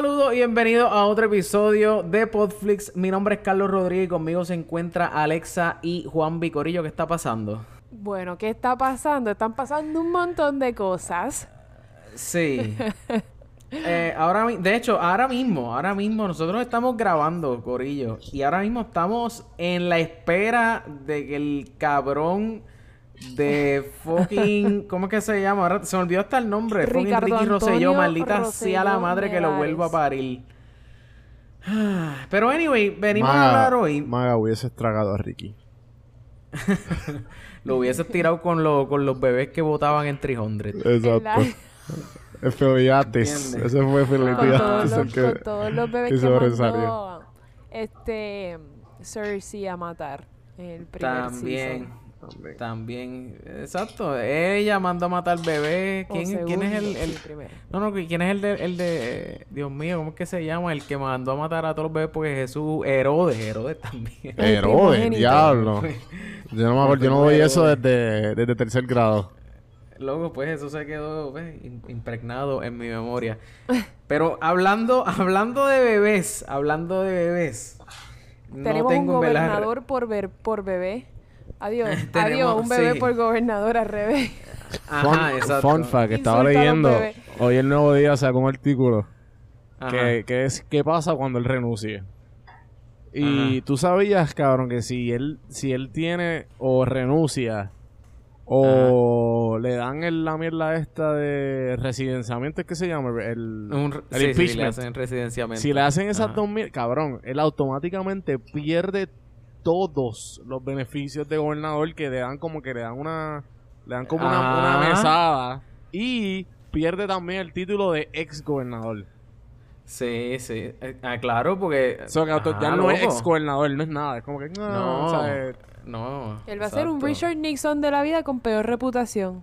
Saludos y bienvenidos a otro episodio de Podflix. Mi nombre es Carlos Rodríguez y conmigo se encuentra Alexa y Juan Vicorillo. ¿Qué está pasando? Bueno, ¿qué está pasando? Están pasando un montón de cosas. Sí. Eh, ahora, de hecho, ahora mismo, ahora mismo nosotros estamos grabando, Corillo. Y ahora mismo estamos en la espera de que el cabrón de fucking... ¿Cómo es que se llama? Ahora se me olvidó hasta el nombre. Fucking Ricardo Ricky Rosselló. Maldita sea la madre que lo vuelva a parir. Ah, Pero anyway, venimos a Maga, hablar hoy. Maga hubiese tragado a Ricky. Lo hubieses tirado con, lo- con los bebés que votaban en 300. Exacto. ¿Entiendes? Ese fue con, que- con todos los bebés que que, sobresalió. mandó este Cersei a matar en el primer También. season. También. También, exacto. Ella mandó a matar bebé. O ¿Quién, quién es el, el- sí, primero. No, no, ¿quién es el de, el de... Dios mío, ¿cómo es que se llama? El que mandó a matar a todos los bebés porque Jesús... Herodes, Herodes también. Herodes, diablo. Yo no me acuerdo, yo no doy eso desde, desde tercer grado. Luego, pues Jesús se quedó pues, im- impregnado en mi memoria. Pero hablando, hablando de bebés, hablando de bebés... no Tenemos un tengo en verdad- gobernador por, ver, por bebé. Adiós. Tenemos- Adiós, un bebé sí. por gobernador al revés. Ajá, fun, exacto. fun fact, que estaba leyendo. Hoy el nuevo día sacó un artículo Ajá. que, que es qué pasa cuando él renuncie. Y Ajá. tú sabías, cabrón, que si él, si él tiene o renuncia o le dan el- la mierda esta de residenciamiento, ¿es que se llama? El, Un el sí, sí, impeachment. le hacen residenciamiento. Si le hacen esas Ajá. dos mil, cabrón, él automáticamente pierde todos los beneficios de gobernador que le dan como que le dan una, le dan como una, una Ajá. mesada y pierde también el título de ex gobernador. Sí, sí. Eh, ah, claro, porque... O sea, que auto- ya Ajá, no es ex gobernador, no es nada, es como que no, No, o sea, no. Él va a ser un. Richard Nixon de la vida con peor reputación.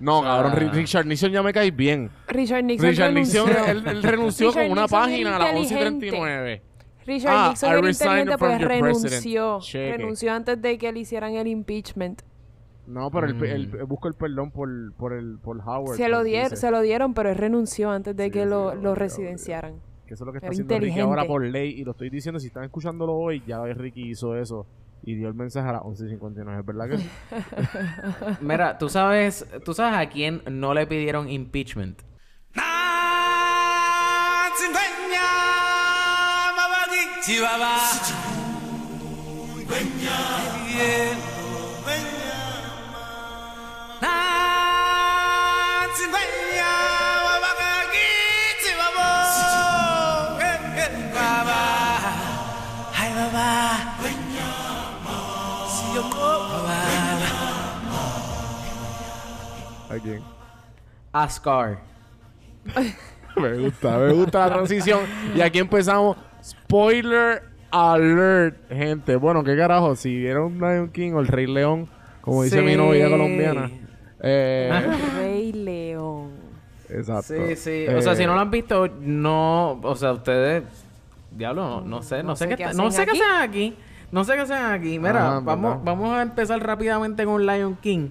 no, O sea, cabrón, Ri- Richard Nixon ya me cae bien. Richard Nixon Richard Nixon, renunció. él, él renunció Richard con una Nixon página a las inteligente. 11.39. Richard Ah, Nixon I era resigned inteligente from pues renunció. Cheque. Renunció antes de que le hicieran el impeachment. No, pero él, Mm. él- él busca el perdón por, por, el, por Howard. Se lo, él dier- dice. se lo dieron, pero él renunció antes de Sí, que sí, lo, lo residenciaran. Que eso es lo que está Era haciendo Ricky inteligente. ahora por ley. Y lo estoy diciendo, si están escuchándolo hoy, ya Ricky hizo eso. Y dio el mensaje a las 11.59. ¿Es verdad que sí? Mira, tú sabes, tú sabes a quién no le pidieron impeachment. ¿A quién? A Scar. Me gusta, me gusta la transición. Y aquí empezamos. Spoiler alert, gente. Bueno, qué carajo. Si vieron Lion King o El Rey León, como dice mi novia colombiana. Eh, Rey León. exacto. Sí, sí. O sea, Eh, si no lo han visto, no... O sea, ustedes... Diablo, no, no sé. No, No sé sé qué, qué no sé qué aquí. hacen aquí. No sé qué hacen aquí. Mira, Ah, vamos, ¿verdad? vamos a empezar rápidamente con Lion King.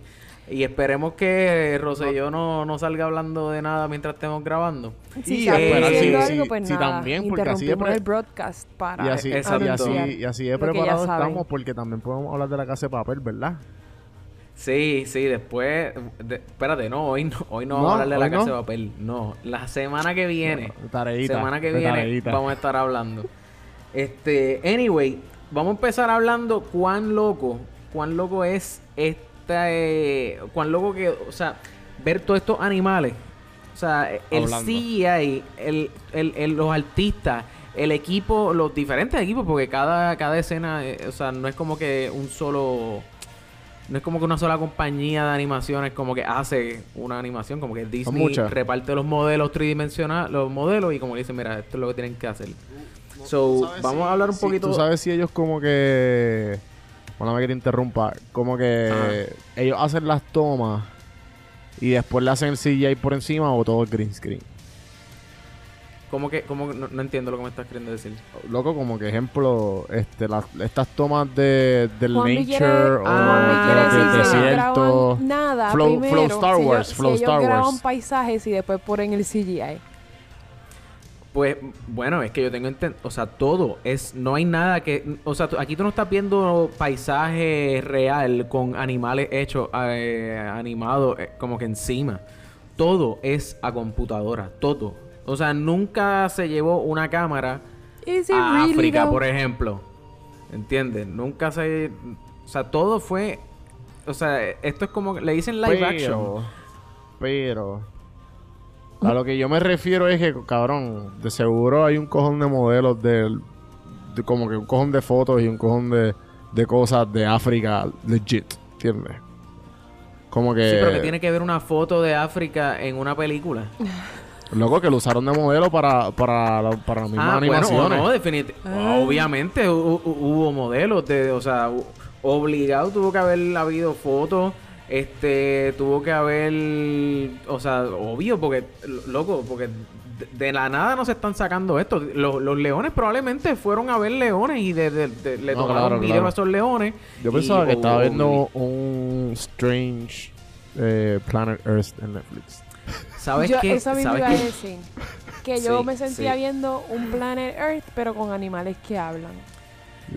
Y esperemos que Rosselló no, no salga hablando de nada mientras estemos grabando. Si Y diciendo sí, algo, sí, pues sí, nada. también, porque así pre- el broadcast para Y así, y así, anunciar y así de preparados estamos porque también podemos hablar de la casa de papel, ¿verdad? Sí, sí, después... de- espérate, no, hoy no, hoy no No, vamos a hablar de la casa no. de papel. No, la semana que viene... Tareita. semana que viene tareita. vamos a estar hablando. Este, anyway, vamos a empezar hablando cuán loco, cuán loco es esta, eh, cuán loco que, o sea, ver todos estos animales. O sea, el Hablando. CGI, el, el, el- los artistas, el equipo, los diferentes equipos, porque cada, cada escena, eh, o sea, no es como que un solo... No es como que una sola compañía de animaciones como que hace una animación, como que Disney reparte los modelos tridimensionales, los modelos y como que dice, mira, esto es lo que tienen que hacer. So, vamos a hablar un poquito. Tú sabes si ellos como que... Bueno, que te interrumpa. Como que ellos hacen las tomas y después le hacen el CGI por encima o todo el green screen. ¿Cómo que, cómo que- no, no entiendo lo que me estás queriendo decir? Loco, como que ejemplo, este, las, estas tomas de, del nature quiere- o Juanmi de desierto. nada Flow- primero. Flow Star Si ellos- Wars, si Flow ellos Star Wars. paisajes y después ponen el CGI. Pues, bueno, es que yo tengo enten- o sea, todo es, no hay nada que, o sea, aquí tú no estás viendo paisaje real con animales hechos, eh, animados, eh, como que encima. Todo es a computadora, todo. O sea, nunca se llevó una cámara a really África, though? por ejemplo. ¿Entiendes? Nunca se, o sea, todo fue, o sea, esto es como, le dicen live action. Pero. A lo que yo me refiero es que, cabrón, de seguro hay un cojón de modelos de, de como que un cojón de fotos y un cojón de, de cosas de África legit, ¿entiendes? Como que, Sí, pero que tiene que ver una foto de África en una película. loco, que lo usaron de modelo para, para, la- para las mismas Ah, bueno, animaciones. no, definitivamente. Ah. Obviamente hu- hu- hubo modelos de, o sea, obligado tuvo que haber habido fotos, este, tuvo que haber, o sea, obvio, porque, lo- loco, porque de, de la nada no se están sacando esto. Los, los leones probablemente fueron a ver leones y de, de- de- le No, tomaron claro, video claro. a esos leones. Yo y- pensaba que estaba viendo un Strange eh, Planet Earth en Netflix. ¿Sabes Yo qué? eso ¿Sabes iba a qué? decir. Que yo Sí, me sentía sí. viendo un Planet Earth, pero con animales que hablan.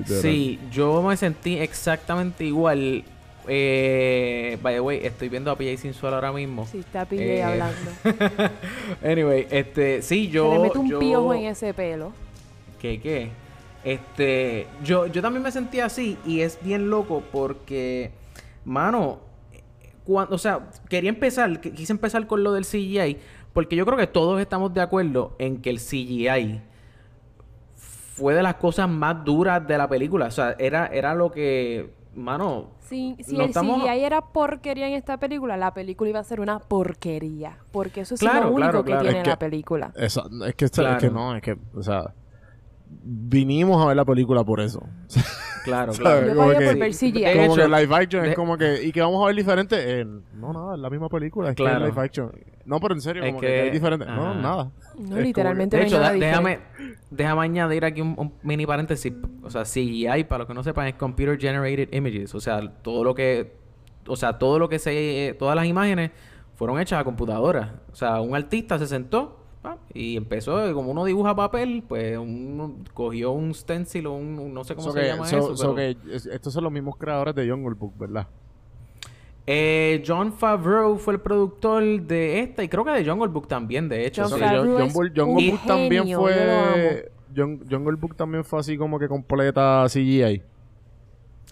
Sí, yo me sentí exactamente igual. Eh, by the way, estoy viendo a PJ Sin Suelo ahora mismo. Si está PJ Eh, hablando. anyway, este, sí, yo. Se le mete un yo- piojo en ese pelo. ¿Qué, qué? Este, yo, yo también me sentí así y es bien loco porque, mano, cuando, o sea, quería empezar, qu- quise empezar con lo del CGI porque yo creo que todos estamos de acuerdo en que el CGI fue de las cosas más duras de la película. O sea, era, era lo que, mano, Si, si No el estamos- CGI era porquería en esta película, la película iba a ser una porquería. Porque eso es Claro, lo único claro, que tiene Es que- la película. Eso, es que, es que no, es que, o sea, vinimos a ver la película por eso. claro, claro. Yo como pagué que- por ver CGI. De como hecho, que live action de- es como que, ¿y que vamos a ver diferente? Eh, no, nada, es la misma película, es que Claro. es live action. No, pero en serio, Es como que, que- es diferente. No, nada. No, Es literalmente De no hay hecho, déjame, déjame añadir aquí un, un mini paréntesis. O sea, CGI, para los que no sepan, es Computer Generated Images. O sea, todo lo que... O sea, todo lo que se... Todas las imágenes fueron hechas a computadora. O sea, un artista se sentó y empezó... Como uno dibuja papel, pues uno cogió un stencil o un... un- no sé cómo So se que- llama so- eso. so pero- que es- estos son los mismos creadores de Jungle Book, ¿verdad? Eh, John Favreau fue el productor de esta y creo que de Jungle Book también, de hecho. John Favreau John- es Jungle, Jungle un Book también genio, fue... Jungle Book también fue así como que completa CGI.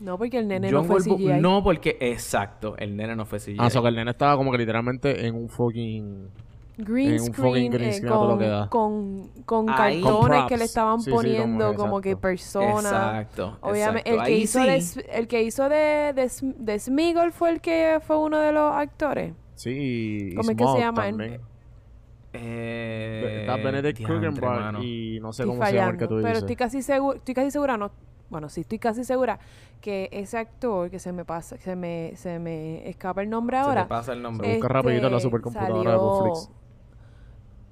No, porque el nene no fue Book CGI. no, porque... Exacto, el nene no fue CGI. Ah, so que el nene estaba como que literalmente en un fucking... Green en un fucking screen, green eh, screen a todo lo que da. con, con, con Ahí- Con cartones props. que le estaban Sí, sí, como- poniendo como, que personas. Exacto. Obviamente, exacto. el que Ahí hizo sí. de, S- el que hizo de, de, de Smeagol fue el que fue uno de los actores. Sí, y ¿Cómo es que se Smaug llama? también. Eh, Está Benedict diantre, Cumberbatch y no sé Estoy cómo se llama el que fallando, tú pero dices. estoy casi segura, estoy casi segura, no, bueno, sí, estoy casi segura que ese actor que se me pasa, se me, se me escapa el nombre Se te ahora, pasa el nombre. Busca rapidito en la este, supercomputadora de Netflix. salió-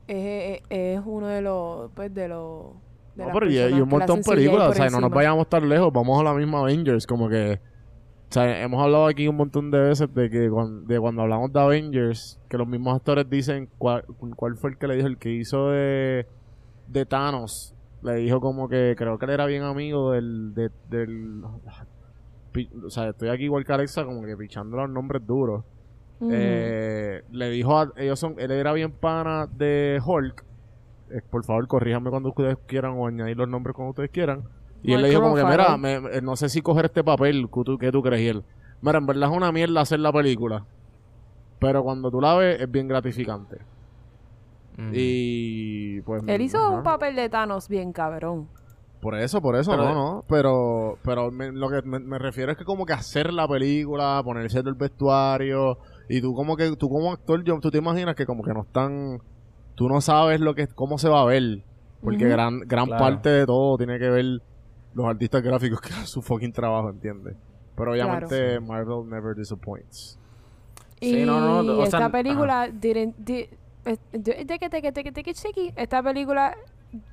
es- es uno de los, pues, de los... de No, las pero y, un montón de películas, o sea, no nos vayamos tan lejos, vamos a la misma Avengers, como que... O sea, hemos hablado aquí un montón de veces de que cuando, de cuando hablamos de Avengers, que los mismos actores dicen cuál, cuál fue el que le dijo, el que hizo de, de Thanos, le dijo como que creo que él era bien amigo del... de- del o sea, estoy aquí igual que Alexa, como que pichando los nombres duros. Eh, le dijo a ellos son él era bien pana de Hulk Eh, por favor corríjanme cuando ustedes quieran o añadir los nombres cuando ustedes quieran y él le dijo como que mira me- me- no sé si coger este papel ¿qué tú, qué tú crees y él mira en verdad es una mierda hacer la película pero cuando tú la ves es bien gratificante Mm. y pues Él hizo ajá. un papel de Thanos bien cabrón. Por eso, por eso, Pero- no, no. Pero, pero me- lo que me, me refiero es que como que hacer la película, ponerse el vestuario, y tú como que, tú como actor, yo, tú te imaginas que como que no están, tú no sabes lo que, cómo se va a ver. Porque gran, gran Claro. parte de todo tiene que ver los artistas gráficos que hacen su fucking trabajo, ¿entiendes? Pero obviamente Marvel never disappoints. Sí, y no, no, o sea, esta ajá. película didn't, esta película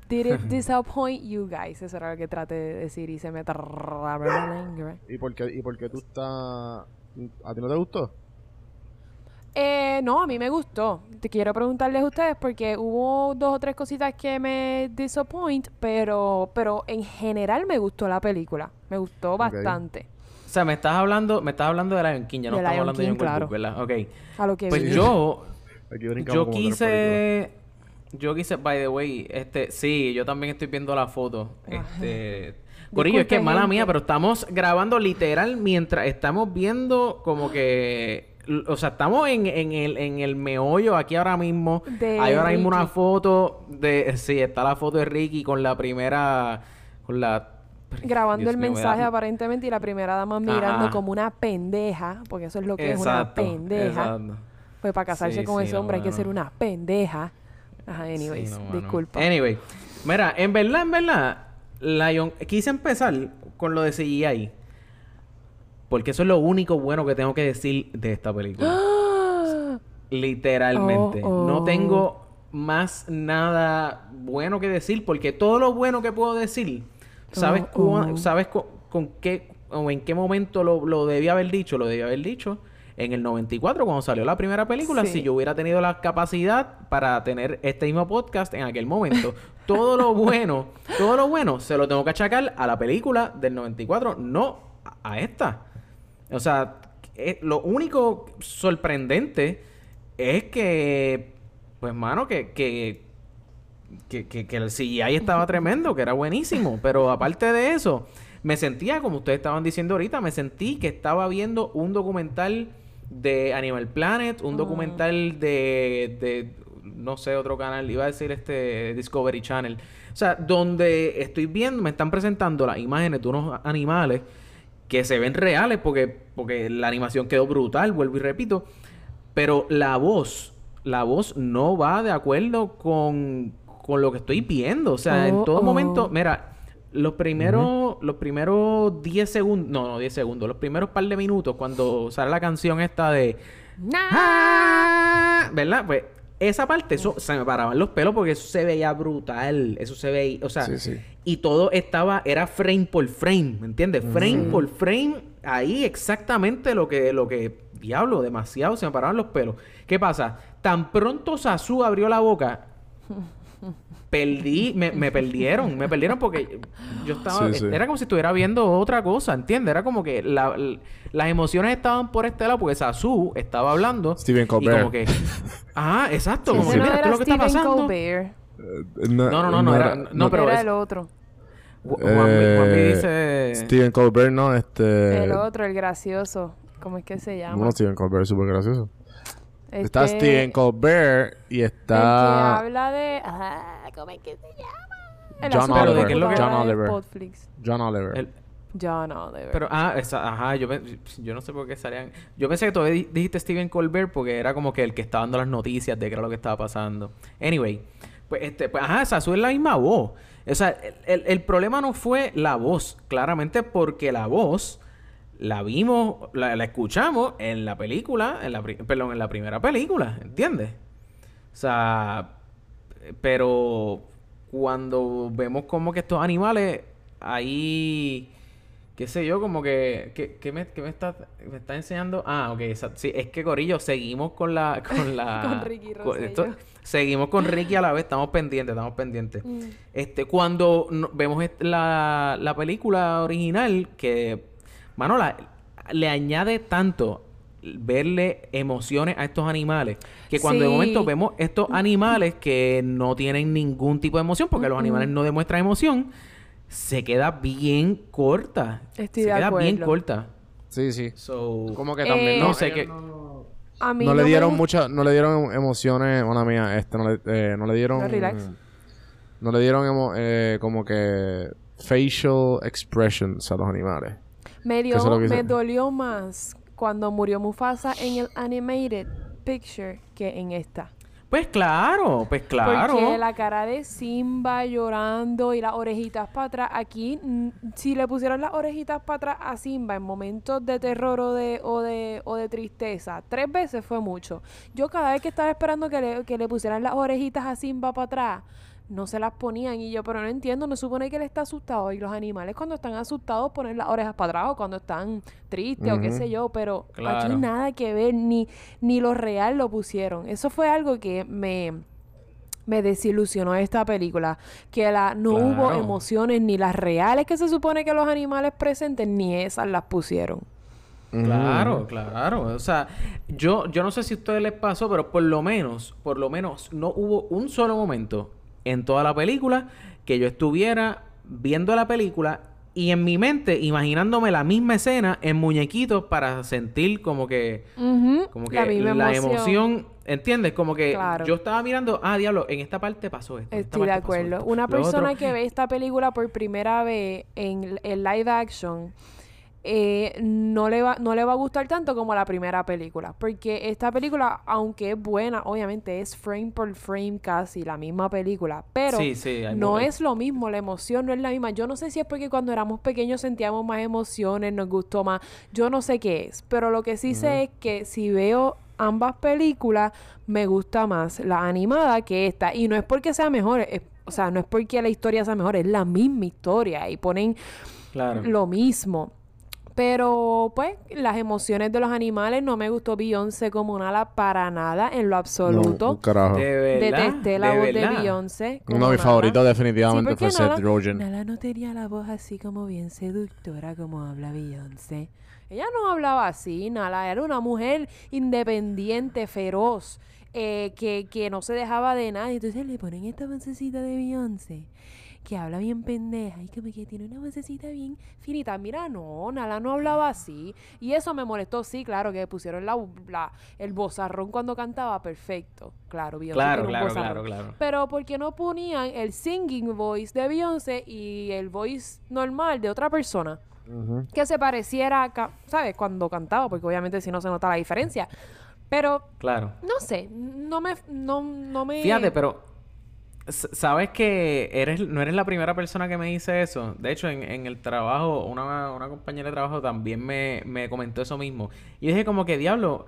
didn't disappoint you guys. Eso era lo que traté de decir y se me traba la lengua. ¿Y por qué, y por qué tú estás, a ti no te gustó? Eh, no, a mí me gustó. Te quiero preguntarles a ustedes porque hubo dos o tres cositas que me disappoint, pero, pero en general me gustó la película. Me gustó bastante. O sea, me estás hablando, me estás hablando de Lion King, ya no De estamos Lion hablando de King, Jungle claro. Book, ¿verdad? Ok. A lo que Pues vi. yo, yo quise, yo quise, by the way, este, sí, yo también estoy viendo la foto. Este, Corillo, es que Disculpe, mala mía, pero estamos grabando literal mientras estamos viendo como que, o sea, estamos en, en el, en el meollo aquí ahora mismo. De Hay ahora mismo una foto de, sí, está la foto de Ricky con la primera, con la Grabando Dios el mío, mensaje aparentemente y la primera dama mirando Ajá. como una pendeja, porque eso es lo que es una pendeja. exacto. Pues para casarse Sí, con sí, ese no, hombre hay que ser una pendeja. Ajá, anyways, Sí, no, mano. disculpa. Anyway, mira, en verdad, en verdad, Lion, quise empezar con lo de CGI. Porque eso es lo único bueno que tengo que decir de esta película. Literalmente. Oh, oh. No tengo más nada bueno que decir porque todo lo bueno que puedo decir, ¿sabes, Oh, oh. ¿sabes co- con qué o en qué momento lo, lo debía haber dicho? Lo debía haber dicho en el 94 cuando salió la primera película. Sí. Si yo hubiera tenido la capacidad para tener este mismo podcast en aquel momento. todo lo bueno, todo lo bueno se lo tengo que achacar a la película del 94, no a esta. O sea, eh, lo único sorprendente es que, pues, mano, que, que, que, que, el CGI estaba tremendo, que era buenísimo. Pero aparte de eso, me sentía, como ustedes estaban diciendo ahorita, me sentí que estaba viendo un documental de Animal Planet, un documental de, de, no sé, otro canal, iba a decir este Discovery Channel. O sea, donde estoy viendo, me están presentando las imágenes de unos animales que se ven reales porque, porque la animación quedó brutal, vuelvo y repito. Pero la voz, la voz no va de acuerdo con, con lo que estoy viendo. O sea, en Oh, todo oh. momento, mira, los primeros, los primeros 10 segundos, no, no 10 segundos, los primeros par de minutos cuando sale la canción esta de... Nah. "Ah", ¿Verdad? Pues esa parte, eso se me paraban los pelos porque eso se veía brutal. Eso se veía, o sea, Sí, sí. y todo estaba, era frame por frame, ¿me entiendes? Frame por frame, ahí exactamente lo que, lo que, diablo, demasiado, se me paraban los pelos. ¿Qué pasa? Tan pronto Sasu abrió la boca, perdí, me, me perdieron, me perdieron porque yo estaba, Sí, sí. era como si estuviera viendo otra cosa, ¿entiendes? Era como que la- las emociones estaban por este lado porque Sasu estaba hablando. Steven Y Colbert. como que, ah, exacto, Sí, como sí. que no mira, esto era es lo que está Steven pasando. Colbert. Eh, No, no, no, no, era- no, pero era es- el otro. Ju- Juanmi, Juanmi Eh, dice... Steven Colbert, no, este... El otro, el gracioso. ¿Cómo es que se llama? Bueno, Steven Colbert es súper gracioso. Este- Está Steven Colbert y El que está... habla de... Ah, ¿Cómo es que se llama? El John azul Pero, ¿de Oliver. qué es lo que- John de Oliver. Podflix. John Oliver. el- John Oliver. Pero, ah, esa- ajá, yo, yo no sé por qué salían. Yo pensé que todavía di- dijiste Steven Colbert porque era como que el que estaba dando las noticias de qué era lo que estaba pasando. Anyway, pues, este, pues, ajá, Sasu es la misma voz. O sea, el, el- el problema no fue la voz, claramente porque la voz la vimos, la, la escuchamos en la película, en la, perdón, en la primera película, ¿entiendes? O sea, pero cuando vemos como que estos animales ahí qué sé yo, como que ¿qué, qué me, qué me está me está enseñando? Ah, ok, esa- sí, es que Corillo seguimos con la con la Con Ricky con- seguimos con Ricky a la vez, estamos pendientes, estamos pendientes. Mm. Este, cuando no- vemos la, la película original, que, mano, la- le añade tanto verle emociones a estos animales, que cuando de momento vemos estos animales que no tienen ningún tipo de emoción, porque los animales no demuestran emoción, se queda bien corta. Estoy se de queda bien corta. Sí, sí. So, Como que también... no no, sé qué- No, A mí no le dieron muchas... No le dieron emociones... Una mía, este... No le, eh, no le dieron... No, relax. No le dieron emo- eh, como que... Facial expressions a los animales. Me, dio, me dolió más cuando murió Mufasa en el animated picture que en esta. pues claro, pues claro. Porque la cara de Simba llorando y las orejitas para atrás. Aquí, mm, si le pusieron las orejitas para atrás a Simba en momentos de terror o de, o de, o de tristeza, tres veces fue mucho. Yo cada vez que estaba esperando que le, que le pusieran las orejitas a Simba para atrás, no se las ponían y yo, pero no entiendo, no supone que él está asustado y los animales cuando están asustados ponen las orejas para atrás o cuando están tristes o qué sé yo, pero Claro. aquí nada que ver, ni, ni lo real lo pusieron. Eso fue algo que me, me desilusionó de esta película, que la, no hubo emociones ni las reales que se supone que los animales presenten, ni esas las pusieron. Claro, claro. O sea, yo, yo no sé si a ustedes les pasó, pero por lo menos, por lo menos, no hubo un solo momento en toda la película que yo estuviera viendo la película y en mi mente imaginándome la misma escena en muñequitos para sentir como que, como que la emoción, ¿entiendes? Como que Claro. yo estaba mirando, ah, diablo, en esta parte pasó esto. Estoy de acuerdo. Una lo persona otro. que ve esta película por primera vez en el live action eh, no, le va, no le va a gustar tanto como la primera película. Porque esta película, aunque es buena, obviamente es frame por frame casi la misma película. Pero Sí, sí, hay no es lo mismo, la emoción no es la misma. Yo no sé si es porque cuando éramos pequeños sentíamos más emociones, nos gustó más. Yo no sé qué es. Pero lo que sí sé es que si veo ambas películas, me gusta más la animada que esta. Y no es porque sea mejor, es- o sea, no es porque la historia sea mejor, es la misma historia. Y ponen Claro. lo mismo. Pero, pues, las emociones de los animales no me gustó Beyoncé como nada para nada, en lo No, absoluto. un carajo. De verdad. Detesté la voz de. Beyoncé. Uno de mis favoritos definitivamente fue Seth Rogen. Nala no tenía la voz así como bien seductora como habla Beyoncé. Ella no hablaba así, Nala. Era una mujer independiente, feroz, eh, que, que no se dejaba de nadie. Entonces le ponen esta vocecita de Beyoncé, que habla bien pendeja y como que tiene una vocecita bien finita. Mira, no, Nala no hablaba así. Y eso me molestó, sí, claro, que pusieron la, la- el bozarrón cuando cantaba, perfecto. Claro, Beyoncé Claro, tiene un claro, vozarrón. claro, claro. Pero ¿por qué no ponían el singing voice de Beyoncé y el voice normal de otra persona? Que se pareciera, ¿sabes? Cuando cantaba, porque obviamente si no se nota la diferencia. Pero, Claro. no sé, no me... No, no me Fíjate, pero sabes que eres no eres la primera persona que me dice eso. De hecho, en, en el trabajo, una, una compañera de trabajo también me, me comentó eso mismo. Y dije como que, diablo,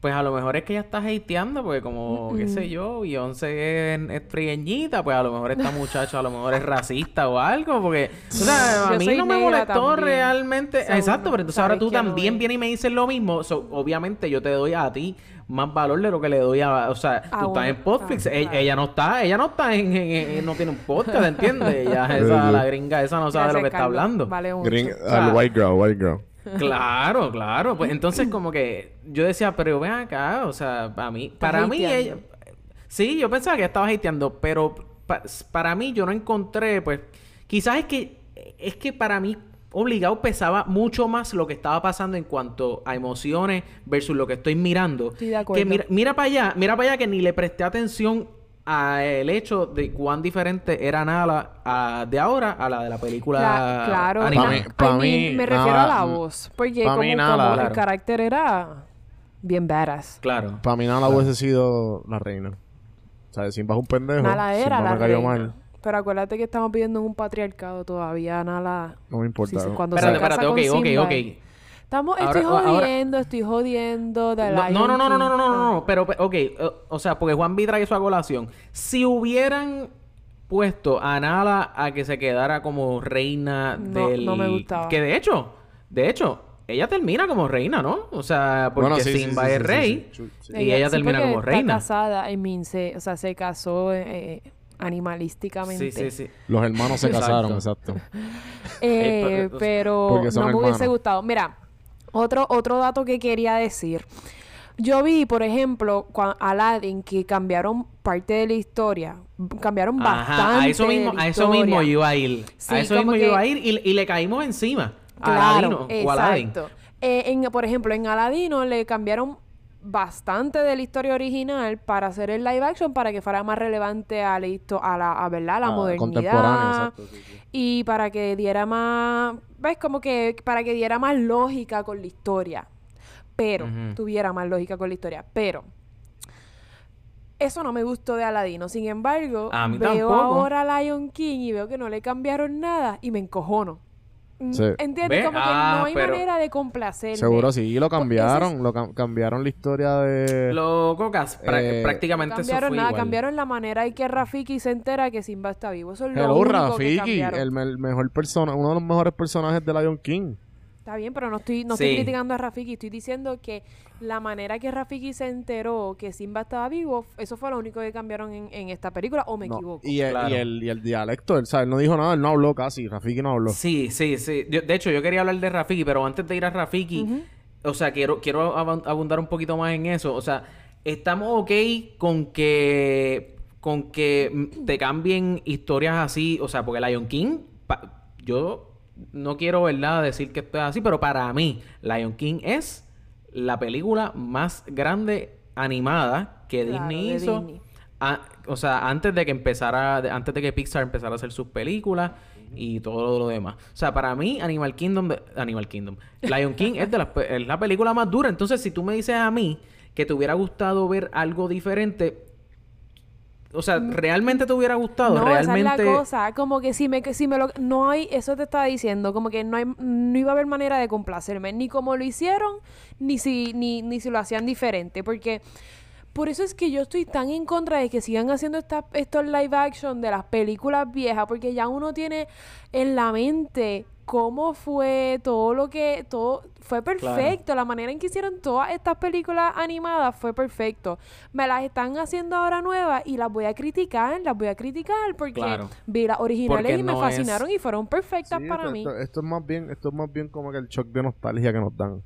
pues a lo mejor es que ella está hateando, porque como, qué sé yo, Beyoncé es, es trigueñita, pues a lo mejor esta muchacha a lo mejor es racista o algo, porque, o sea, a Yo mí no me molestó también. realmente. Exacto, pero entonces ahora tú no también es. vienes y me dices lo mismo. So, obviamente yo te doy a ti más valor de lo que le doy a... O sea, Ah, tú estás bueno, en Podflix. ah, ella, claro. ella no está... Ella no está en... en- en- no tiene un podcast, ¿entiendes? Ella, esa, la gringa esa no sabe de lo que está hablando. Vale sea- al white girl, white girl. Claro, claro. Pues entonces como que yo decía, pero ven acá, o sea, para mí, para mí ella, sí, yo pensaba que estaba hateando, pero pa- para mí yo no encontré, pues, quizás es que es que para mí obligado pesaba mucho más lo que estaba pasando en cuanto a emociones versus lo que estoy mirando. Estoy de acuerdo. Que mira, mira para allá, mira para allá que ni le presté atención a el hecho de cuán diferente era Nala a- de ahora a la de la película Cla- claro. animada. Pa' mí- pa' me refiero Nala- a la voz. Porque como, mí como Nala- el Claro. carácter era bien badass. Claro. Para mí nada hubiese sido la reina. O sea, Simba es un pendejo. Nala era Simba la me cayó reina. mal. Pero acuérdate que estamos viviendo en un patriarcado todavía. Nala... No me importa. Sí, sí, cuando Espérate, se casa espérate, ok, con ok, Simba, ok. Estamos, Ahora- estoy ahora- jodiendo, estoy jodiendo de No, no, no, no, no, no, no, no, no, pero, pe- ok, eh, o sea, porque Juan B trae a colación. Si hubieran puesto a Nala a que se quedara como reina No, del... no me gustaba. Que de hecho, de hecho, ella termina como reina, ¿no? O sea, porque Bueno, sí, Simba sí, es sí, sí, rey sí, sí. y ella sí, termina como está reina. casada, I mean, se, o sea, se casó eh, animalísticamente. Sí, sí, sí. Los hermanos se Exacto. casaron, exacto. Eh, pero- no me hubiese gustado. Mira, otro, otro dato que quería decir. Yo vi, por ejemplo, Aladdin que cambiaron parte de la historia. Cambiaron bastante. Ajá, a eso de mismo, la a eso mismo iba a ir. Sí, a eso mismo yo iba a que- ir y, y le caímos encima. A Claro, Aladino o Aladdin. exacto. Eh, en, por ejemplo, en Aladino le cambiaron bastante de la historia original para hacer el live action para que fuera más relevante a la, a la, a, ¿verdad? a la Ah, modernidad exacto, sí, sí. y para que diera más, ves como que para que diera más lógica con la historia, pero tuviera más lógica con la historia, pero eso no me gustó de Aladino. Sin embargo, A mí veo tampoco. ahora Lion King y veo que no le cambiaron nada y me encojono. Sí. ¿Entiendes? Ve, Como que ah, no hay pero- manera de complacerme. Seguro sí. Y lo Pues, cambiaron. Lo cam- cambiaron la historia de... Pra- Eh, No prácticamente eso cambiaron fue nada, igual. cambiaron la manera en que Rafiki se entera que Simba está vivo. Eso es lo Hello, único que Rafiki. cambiaron. El, me- el mejor persona... Uno de los mejores personajes de Lion King. Está bien, pero no estoy, no Sí. estoy criticando a Rafiki. Estoy diciendo que la manera que Rafiki se enteró que Simba estaba vivo, eso fue lo único que cambiaron en, en esta película, o me No, equivoco. Y el, Claro. y, el, y el dialecto, él, ¿sabes? Él no dijo nada, él no habló casi. Rafiki no habló. Sí, sí, sí. Yo- de hecho, yo quería hablar de Rafiki, pero antes de ir a Rafiki, o sea, quiero, quiero abundar un poquito más en eso. O sea, estamos ok con que con que te cambien historias así, o sea, porque Lion King, pa- yo no quiero, ¿verdad?, decir que esto es así, pero para mí, Lion King es la película más grande animada que Claro, Disney hizo. Disney. Ah, o sea, antes de que empezara, antes de que Pixar empezara a hacer sus películas y todo lo demás. O sea, para mí, Animal Kingdom, de- Animal Kingdom, Lion King es de las pe- es la película más dura. Entonces, si tú me dices a mí que te hubiera gustado ver algo diferente, o sea, ¿realmente te hubiera gustado? No, ¿Realmente? esa es la cosa. Como que si me, que si me lo... No hay... Eso te estaba diciendo. Como que no hay... No iba a haber manera de complacerme. Ni como lo hicieron, ni si, ni, ni si lo hacían diferente. Porque... Por eso es que yo estoy tan en contra de que sigan haciendo esta- estos live action de las películas viejas, porque ya uno tiene en la mente cómo fue todo lo que todo fue perfecto, la manera en que hicieron todas estas películas animadas fue perfecto. Me las están haciendo ahora nuevas y las voy a criticar, las voy a criticar porque Claro. vi las originales Porque y me es- fascinaron y fueron perfectas Sí, para esto, mí. Esto, esto es más bien, esto es más bien como que el shock de nostalgia que nos dan.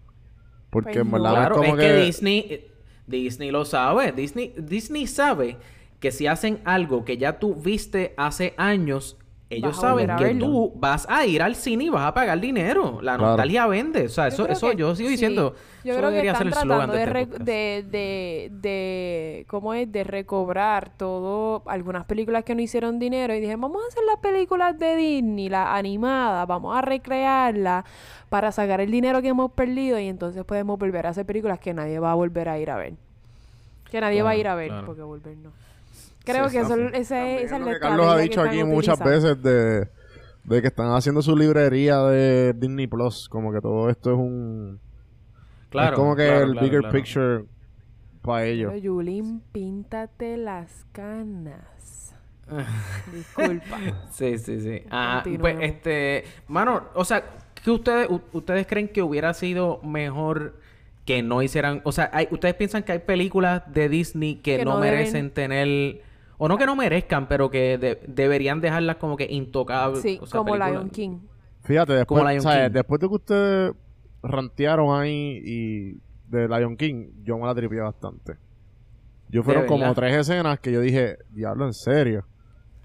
Porque Pues en verdad no. es Claro, como es que, Disney, eh, Disney lo sabe. Disney, Disney sabe que si hacen algo que ya tú viste hace años, ellos saben que verlo. tú vas a ir al cine y vas a pagar dinero. La Claro. nostalgia vende. O sea, eso, eso que- yo sigo sí. diciendo. Yo creo que debería están ser el slogan tratando de, de, este de, de, de- ¿cómo es? De recobrar todo, algunas películas que no hicieron dinero y dije, vamos a hacer las películas de Disney, las animadas, vamos a recrearlas para sacar el dinero que hemos perdido y entonces podemos volver a hacer películas que nadie va a volver a ir a ver. Que nadie va a ir a ver, claro. porque volver no. Creo Sí, que eso, ese- esa es lo la que Carlos ha dicho aquí muchas utilizando. veces de, de que están haciendo su librería de Disney Plus. Como que todo esto es un... Claro, es como que claro, el claro, bigger claro. picture para ellos. Pero Yulín, píntate las canas. Disculpa. Sí, sí, sí. Ah, pues, este, mano, o sea, ¿qué ustedes, ustedes creen que hubiera sido mejor que no hicieran, o sea, hay, ustedes piensan que hay películas de Disney que, Que no, no deben- merecen tener, o no que no merezcan, pero que de- deberían dejarlas como que intocables. Sí, o sea, como películas- Lion King. Fíjate, después, Como Lion ¿sabes? King. después de que ustedes rantearon ahí y de Lion King, yo me la tripié bastante. Yo fueron ¿De como tres escenas que yo dije, diablo, en serio.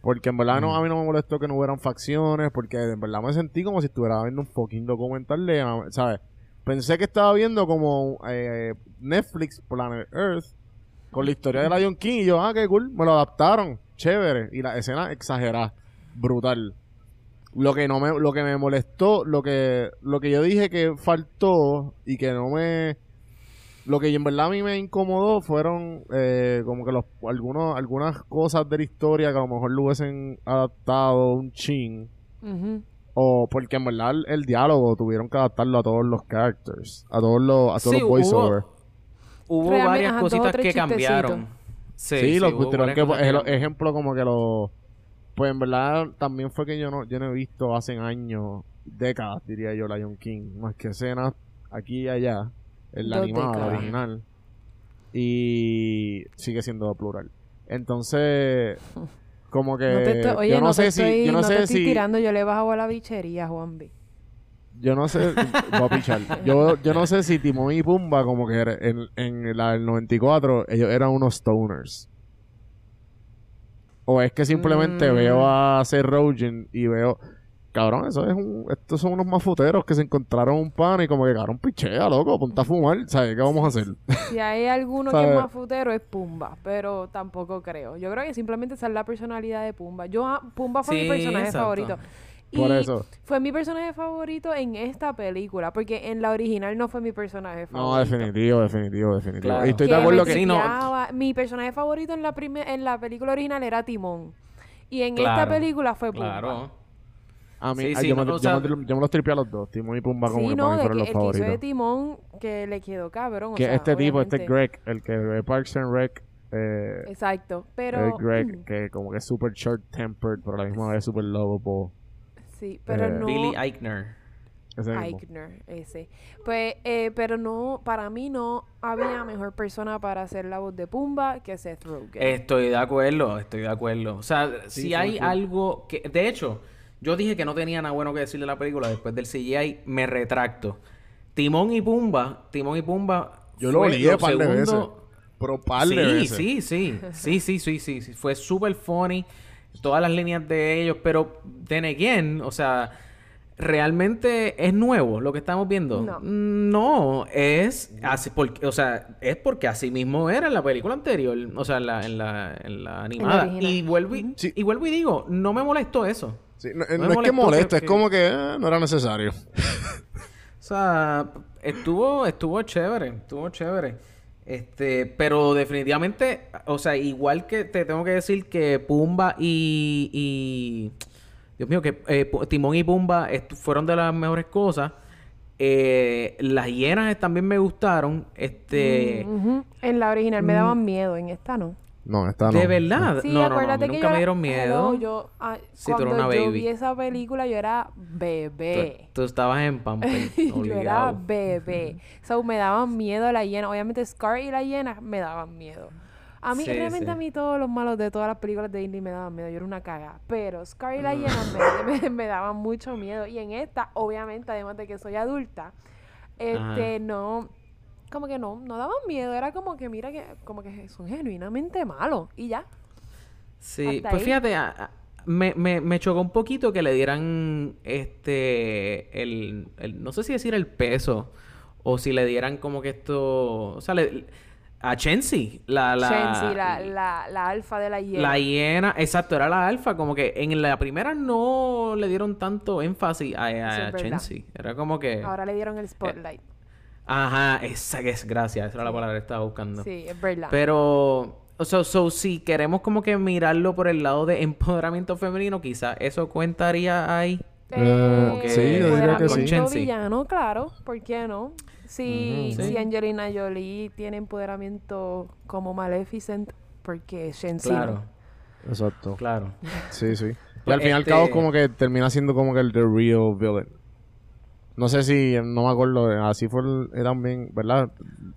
Porque en verdad Mm. no, a mí no me molestó que no hubieran facciones, porque en verdad me sentí como si estuviera viendo un fucking documental de, ¿sabes? Pensé que estaba viendo como eh, Netflix Planet Earth con la historia de Lion King y yo, ah, qué cool, me lo adaptaron, chévere. Y la escena exagerada, brutal. Lo que no me, lo que me molestó, lo que, lo que yo dije que faltó y que no me, lo que en verdad a mí me incomodó fueron eh, como que los, algunos, algunas cosas de la historia que a lo mejor lo hubiesen adaptado un chin. O porque en verdad el, el diálogo tuvieron que adaptarlo a todos los characters, a todos los, a todos Sí, los voiceovers. Hubo, hubo Realmente, varias ajá, cositas que cambiaron. chistecitos. Sí, los tuvieron que ejemplo como que lo pues en verdad también fue que yo no yo no he visto hace años, décadas diría yo Lion King, más que escenas aquí y allá, en la animada, la original. Y sigue siendo plural. Entonces como que No te estoy- oye, yo no, no, sé te si yo no, no sé te estoy si tirando, yo le bajo a la bichería, Juan B. Yo no sé, voy a pichar. Yo, yo no sé si Timón y Pumba, como que en, en la del 94, ellos eran unos stoners. O es que simplemente Mm. veo a Seth Rogen y veo, cabrón, eso es un, estos son unos mafuteros que se encontraron un pan y como que, cabrón, pichea, loco, ponte a fumar, ¿sabes qué vamos a hacer? Si hay alguno que es más futero es Pumba, pero tampoco creo. Yo creo que simplemente esa es la personalidad de Pumba. Yo Pumba fue Sí, mi personaje exacto. favorito. Por Y eso. Fue mi personaje favorito en esta película, porque en la original no fue mi personaje No, favorito. definitivo, definitivo, definitivo. Claro. Y estoy Que de acuerdo que... Sí, no. Mi personaje favorito en la prime- en la película original era Timón. Y en esta película fue Pumba. Claro. A mí, Sí, sí, yo, no, me, o yo me- yo me los tripeé a los dos. Timón y Pumba como Sí, que no, para mí de fueron que los el que hizo de favoritos. Timón que le quedó cabrón. o Que sea, este tipo, este. Greg, el que ve Parks and Rec, eh, Exacto, el pero... Greg, que como que es super short tempered, pero a la misma vez super lovable. Sí, pero Eh, no... Billy Eichner. Ese. Eichner, ese. Pues, eh, pero no, para mí no había mejor persona para hacer la voz de Pumba que Seth Rogen. Estoy de acuerdo, estoy de acuerdo. O sea, Sí, si sí, hay sí. algo que... De hecho, yo dije que no tenía nada bueno que decir de la película. Después del CGI, me retracto. Timón y Pumba, Timón y Pumba... Yo lo lo par de veces. segundo- Pero par de sí, veces. sí, sí, sí, sí, sí, sí, sí. Fue súper funny. Todas las líneas de ellos, pero then again, o sea, realmente es nuevo lo que estamos viendo. No. No, es así porque, o sea, es porque así mismo era en la película anterior, o sea, en la, en la, en la animada. y vuelvo y, Sí. y vuelvo y digo, no me molestó eso. Sí, no, es que moleste, es como que eh, no era necesario. O sea, estuvo, estuvo chévere, estuvo chévere. Este, pero definitivamente, o sea, igual que te tengo que decir que Pumba y, y Dios mío, que eh, Timón y Pumba fueron de las mejores cosas. Eh, las hienas también me gustaron. Este, Ujú. En la original me daban miedo, en esta no. No, esta no. de verdad. Sí, no, no, no, a acuérdate mí que nunca yo me era- dieron miedo. Yo, ah, Sí, tú eres cuando una yo baby. vi esa película, yo era bebé. tú estabas en Pamper, yo era bebé. So, me daban miedo la hiena. Obviamente, Scar y la hiena me daban miedo. A mí, Sí, realmente sí. a mí todos los malos de todas las películas de Disney me daban miedo. Yo era una caga. Pero Scar y la Mm. hiena me, me- me daban mucho miedo. Y en esta, obviamente, además de que soy adulta, este, no... Como que no, no daban miedo. Era como que, mira, que como que son genuinamente malos. Y ya. Sí, Hasta pues ahí. fíjate, a- a- me, me, me chocó un poquito que le dieran este, el, el- no sé si decir el peso, o si le dieran como que esto, o sea, le- a Chensi, la, la, Shensi, la, la, la alfa de la hiena. la hiena, exacto, era la alfa, como que en la primera no le dieron tanto énfasis a, a. Chensi, era como que, Ahora le dieron el spotlight. Ajá, esa que es, gracias, esa era la palabra que estaba buscando. sí, es verdad. Pero, o sea, so, si queremos como que mirarlo por el lado de empoderamiento femenino, quizás eso cuentaría ahí. Eh, sí, yo diría que sí. Villano, claro. ¿Por qué no? Si, Ujú. si Sí. Angelina Jolie tiene empoderamiento como Maleficent, porque Shensi no? Claro, Exacto. claro. Sí, sí. Y Pues, al fin y al este- cabo como que termina siendo como que el the real villain. No sé si, no me acuerdo, así fue también, ¿verdad?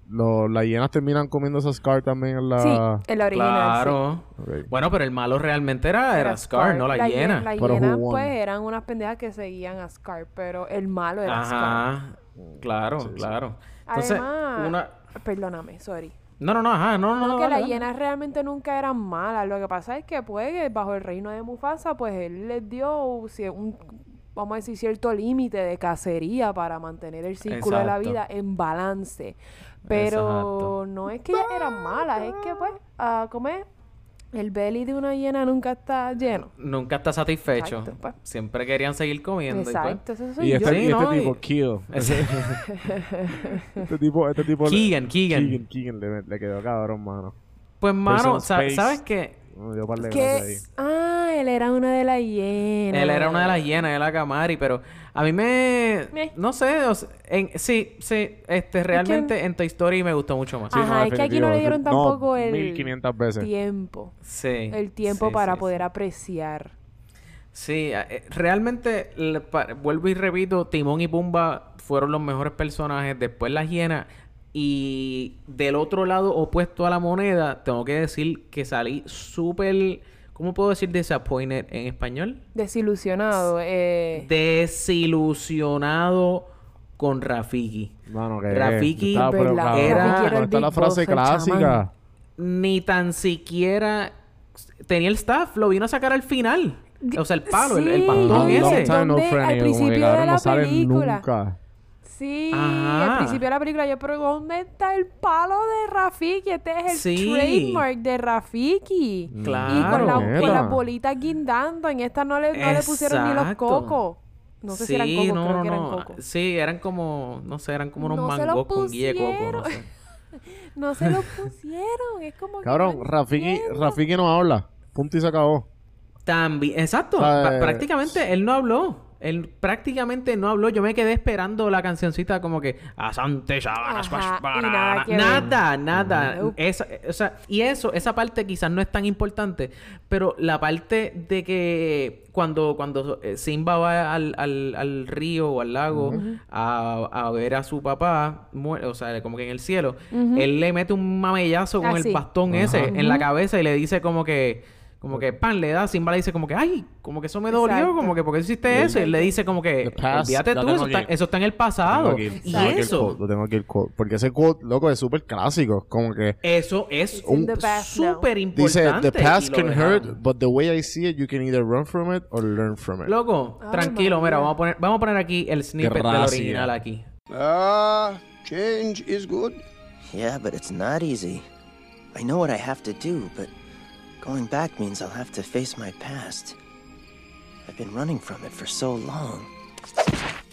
Lo- las hienas terminan comiendo esas Scar también en la... Sí, en la original. sí. Claro. Ok. Bueno, pero el malo realmente era, era Scar, no la, hie- hiena. La Pero hiena, pues, eran unas pendejas que seguían a Scar, pero el malo era Scar. Ajá. Claro, Sí, sí. claro. Entonces, Además, una... perdóname, sorry. No, no, no, ajá, no, no, No, no. que dale, las hienas realmente nunca eran malas. Lo que pasa es que, pues, bajo el reino de Mufasa, pues él les dio un, vamos a decir, cierto límite de cacería para mantener el círculo de la vida en balance. Pero Exacto. no es que ellas eran malas, es que, pues, a comer, el belly de una hiena nunca está lleno. Nunca está satisfecho. Exacto, pues. Siempre querían seguir comiendo. y pues, Exacto, eso soy Y yo. este, Sí, y este ¿no? Y- tipo, Kill. ese- Este tipo, este tipo... le- Keegan, Keegan. Keegan, Keegan, le, le quedó cabrón, mano. Pues, mano, sa- Space. ¿sabes qué? Me dio par de Que, gracias ahí. ah, él era una de las hienas. Él era una de las hienas, él era Camari, pero a mí me... No sé, o sea, en- sí, sí, este, realmente en Toy Story me gustó mucho más. Sí, Ajá, es que aquí no le dieron tampoco el 1500 veces. tiempo. Sí. El tiempo sí, para sí, poder apreciar. Sí, eh, realmente, le- pa- vuelvo y repito, Timón y Pumba fueron los mejores personajes, después la hiena. Y del otro lado opuesto a la moneda, tengo que decir que salí súper, ¿cómo puedo decir disappointed en español? Desilusionado. Eh, Desilusionado con Rafiki. Que Rafiki, estaba era- ¿Dónde Rafiki era el está la frase el clásica? chamán. Ni tan siquiera tenía el staff, lo vino a sacar al final. O sea, el palo, el, el Sí. pantón Long ese. time no Donde friend, al principio de la no película. nunca. Sí, Ajá. al principio de la película yo, pero ¿dónde está el palo de Rafiki? Este es el Sí. trademark de Rafiki. Claro. y con, la- con las bolitas guindando. En esta no le, no le pusieron ni los cocos. No sé si eran cocos, no, creo no, que eran cocos. Sí, eran como, no sé, eran como unos No se los mangos con guía de coco, no sé. No se los pusieron. Es como que Cabrón, no Rafiki. Rafiki no habla. Punto y se acabó. También, exacto. Eh, prácticamente él no habló. Él prácticamente no habló. Yo me quedé esperando la cancioncita como que Asante Shabanas Ajá, y Bashbara". nada que. Nada. Esa- o sea, y eso, esa parte quizás no es tan importante, pero la parte de que cuando, cuando eh, Simba va al, al, al río o al lago a, a ver a su papá, o sea, como que en el cielo, él le mete un mamellazo con Ah, el sí. bastón ese en la cabeza y le dice como que, como que pan le da, Simba le dice como que, ay, como que eso me dolió, Exacto. como que, ¿por qué hiciste eso? Y él le dice como que, olvídate tú, eso está, eso está en el pasado. Y lo tengo aquí el eso, quote, Lo tengo aquí el quote. Porque ese quote, loco, es súper clásico. Como que eso es now. súper dice, importante. the past can hurt, but the way I see it, you can either run from it or learn from it. Loco, Ay, tranquilo, mira, vamos a poner, vamos a poner aquí el snippet del original aquí. Ah, change is good. Yeah, but it's not easy. I know what I have to do, but going back means I'll have to face my past. I've been running from it for so long.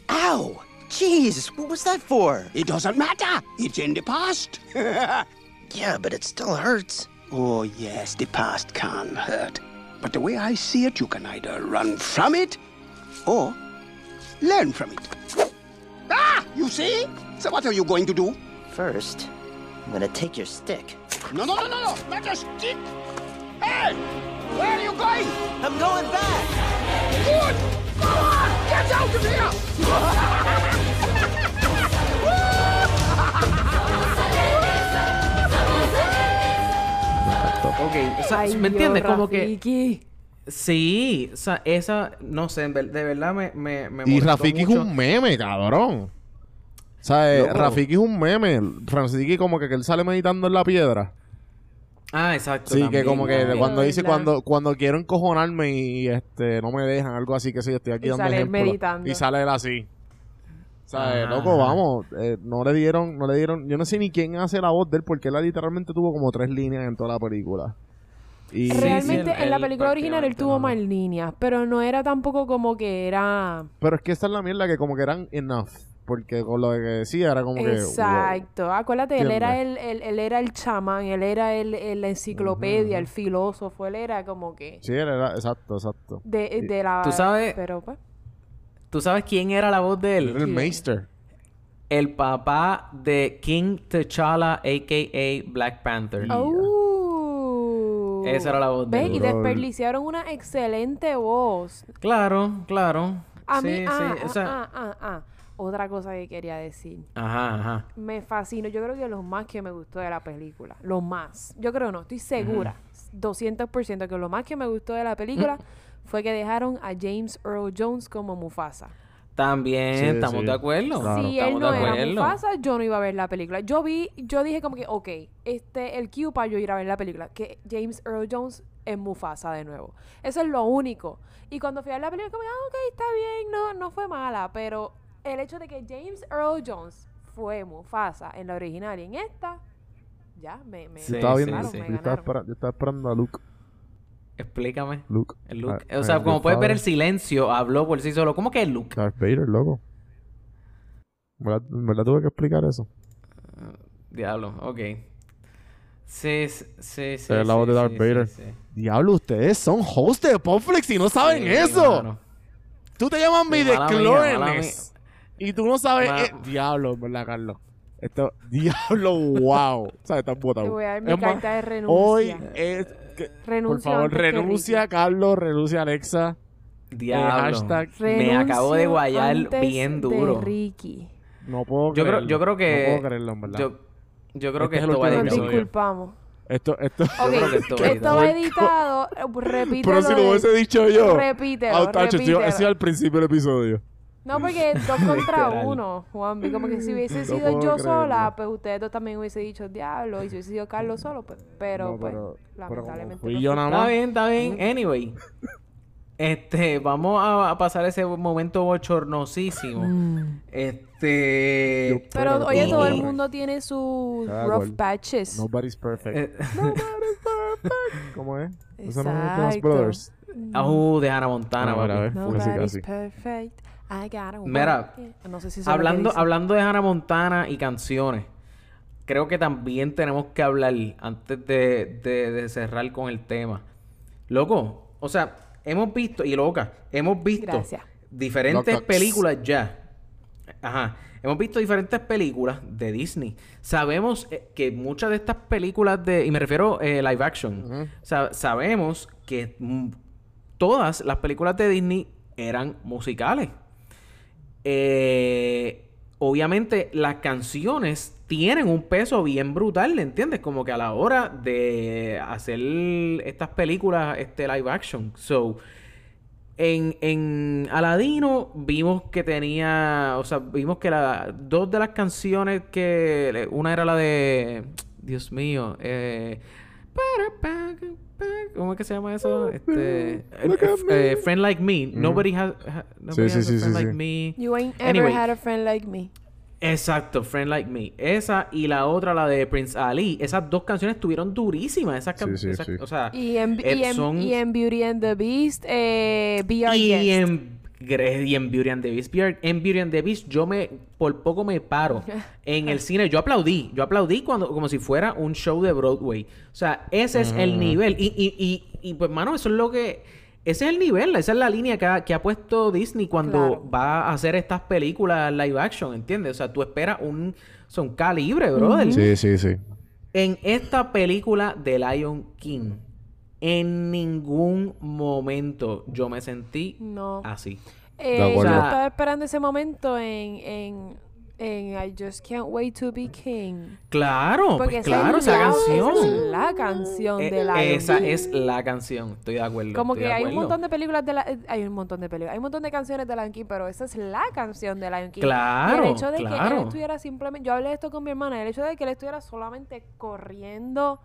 Ow! Jeez, what was that for? It doesn't matter. It's in the past. Yeah, but it still hurts. oh, yes, the past can hurt. But the way I see it, you can either run from it or learn from it. Ah, you see? So what are you going to do? First, I'm gonna take your stick. No, no, no, no, no, not a stick. Hey, where are you going? I'm going back! Good. Come on, get out of here. Ok, o sea, Ay, ¿me entiendes? Como que... Rafiki. Sí, o sea, esa... No sé, de verdad me... me, me Y Rafiki es mucho. un meme, cabrón. O sea, eh, Loco. Rafiki es un meme. Rafiki como que, que él sale meditando en la piedra. Ah, exacto. Sí, también, que como que también. cuando dice cuando cuando quiero encojonarme y este no me dejan, algo así que sí, estoy aquí Y dando sale él ejemplos. meditando. Y sale él así. O sea, eh, Ajá, loco, vamos, eh, no le dieron, no le dieron, yo no sé ni quién hace la voz de él porque él literalmente tuvo como tres líneas en toda la película. Y Sí, Realmente sí, él- en la película original él tuvo no. más líneas, pero no era tampoco como que era... pero es que esta es la mierda que como que eran enough, porque con lo que decía era como que wow. Exacto. Acuérdate, él era el, el- él era el chamán, él era el, el- la enciclopedia, el filósofo, él era como que Sí, él era exacto, exacto. de, de la... Tú sabes- Pero pues... ¿Tú sabes quién era la voz de Él era el Meister. El papá de King T'Challa, a.k.a. Black Panther. ¡Oh! Esa era la voz de ¿Ves? él. Y desperdiciaron una excelente voz. Claro, claro. A sí, mí... sí, ah, o sea... ah, ah, ah. Otra cosa que quería decir. Ajá, ajá. Me fascinó. Yo creo que lo más que me gustó de la película. Lo más. Yo creo no. Estoy segura. 200% que lo más que me gustó de la película fue que dejaron a James Earl Jones como Mufasa. También Sí, estamos sí. de acuerdo. Claro. Si Estamos él no de era acuerdo. Mufasa, yo no iba a ver la película. Yo vi, yo dije como que, ok, este, el cue para yo ir a ver la película, que James Earl Jones es Mufasa de nuevo. Eso es lo único. Y cuando fui a ver la película, como, ah, ok, está bien, no, no fue mala, pero el hecho de que James Earl Jones fue Mufasa en la original y en esta, ya, me, me, Sí, yo estaba sí, viendo, sí. yo, estaba espera- yo estaba esperando a Luke. Explícame. Luke. El Luke. Ah, o sea, ah, como puedes ver, el silencio habló por sí solo. ¿Cómo que es Luke? Darth Vader, loco. ¿En ¿Verdad, en verdad tuve que explicar eso? Diablo, ok. Sí, sí, sí. Es la voz de Darth sí, Vader. sí, sí. Diablo, ustedes son hosts de Popflix y no saben Sí, eso. mano. Tú te llamas Sí, Y tú no sabes. Ma- eh, diablo, ¿verdad, Carlos? Esto, diablo, wow. O sea, estás botado. Te voy a dar mi Es más, carta de renuncia. Hoy es. que- por favor, renuncia. Carlos, renuncia, Alexa. Diablo. hashtag- Me acabo de guayar bien de duro. Ricky. No puedo Yo creo, creerlo. yo creo que. No puedo creerlo, en verdad. Yo, yo creo Este que es esto va editado. disculpamos. Esto, esto. Ok, creo que esto va esto va editado. eh, Repítelo. Pero si lo hubiese dicho yo. Repítelo, Ah, repítelo. ese es al principio del episodio. No, porque dos contra uno, Juanvi. Como que si hubiese sido yo sola, pues ustedes dos también hubiesen dicho diablo. Y si hubiese sido Carlos solo, pues. Pero, No, pues, pero- lamentablemente. fui no yo fue. nada Está bien, está bien. Anyway. Este, vamos a, a pasar ese momento bochornosísimo. Mm. Este. Pero, Pero oye, todo el mundo tiene sus Cada rough cual. patches. Nobody's perfect. eh, ¿Cómo es? Eso no es los Exacto. Brothers. Uh, de Hannah Montana, mira, papi. a ver. Música Nobody's así. perfect. I gotta Mira. No sé si Hablando, hablando de Hannah Montana y canciones, creo que también tenemos que hablar antes de, de- de cerrar con el tema. Loco, o sea, hemos visto, y loca, hemos visto Gracias. diferentes películas ya. Ajá. Hemos visto diferentes películas de Disney. Sabemos eh, que muchas de estas películas de... Y me refiero eh, live action. Sa- sabemos que mm, todas las películas de Disney eran musicales. Eh, obviamente las canciones tienen un peso bien brutal, ¿entiendes? Como que a la hora de hacer estas películas este live action. So, en, en Aladino vimos que tenía, o sea, vimos que la, dos de las canciones que, una era la de, Dios mío, eh, ¿cómo es que se llama eso? Este, Look at eh, Friend Like Me, Nobody has, ha- nobody sí, has sí, a friend sí. like me. You ain't ever Anyway. had a friend like me. Exacto, Friend Like Me. Esa y la otra, la de Prince Ali. Esas dos canciones estuvieron durísimas. Esas, can- Sí, sí, esas- sí. O sea, Y en, eh, y en, son- y en Beauty and the Beast, eh, Our y en, y en Beauty and the Beast. En Beauty and the Beast yo me... Por poco me paro. En el cine yo aplaudí. Yo aplaudí cuando como si fuera un show de Broadway. O sea, ese es el nivel. Y, y, y, y pues, mano, eso es lo que... Ese es el nivel, esa es la línea que ha, que ha puesto Disney cuando Claro. va a hacer estas películas live action, ¿entiendes? O sea, tú esperas un, son calibre, brother. Sí, sí, sí. En esta película de Lion King, en ningún momento yo me sentí No. así. Eh, yo estaba esperando ese momento en, en, en I Just Can't Wait to Be King. Claro, Porque pues esa claro, es esa la- canción. esa es la canción Eh, de Lion esa King. es la canción, estoy de acuerdo. Como que hay un montón de películas de la... eh, Hay un montón de películas. Hay un montón de canciones de Lion King, pero esa es la canción de Lion King. Claro, Y el hecho de que él estuviera simplemente... Yo hablé de esto con mi hermana. El hecho de que él estuviera solamente corriendo...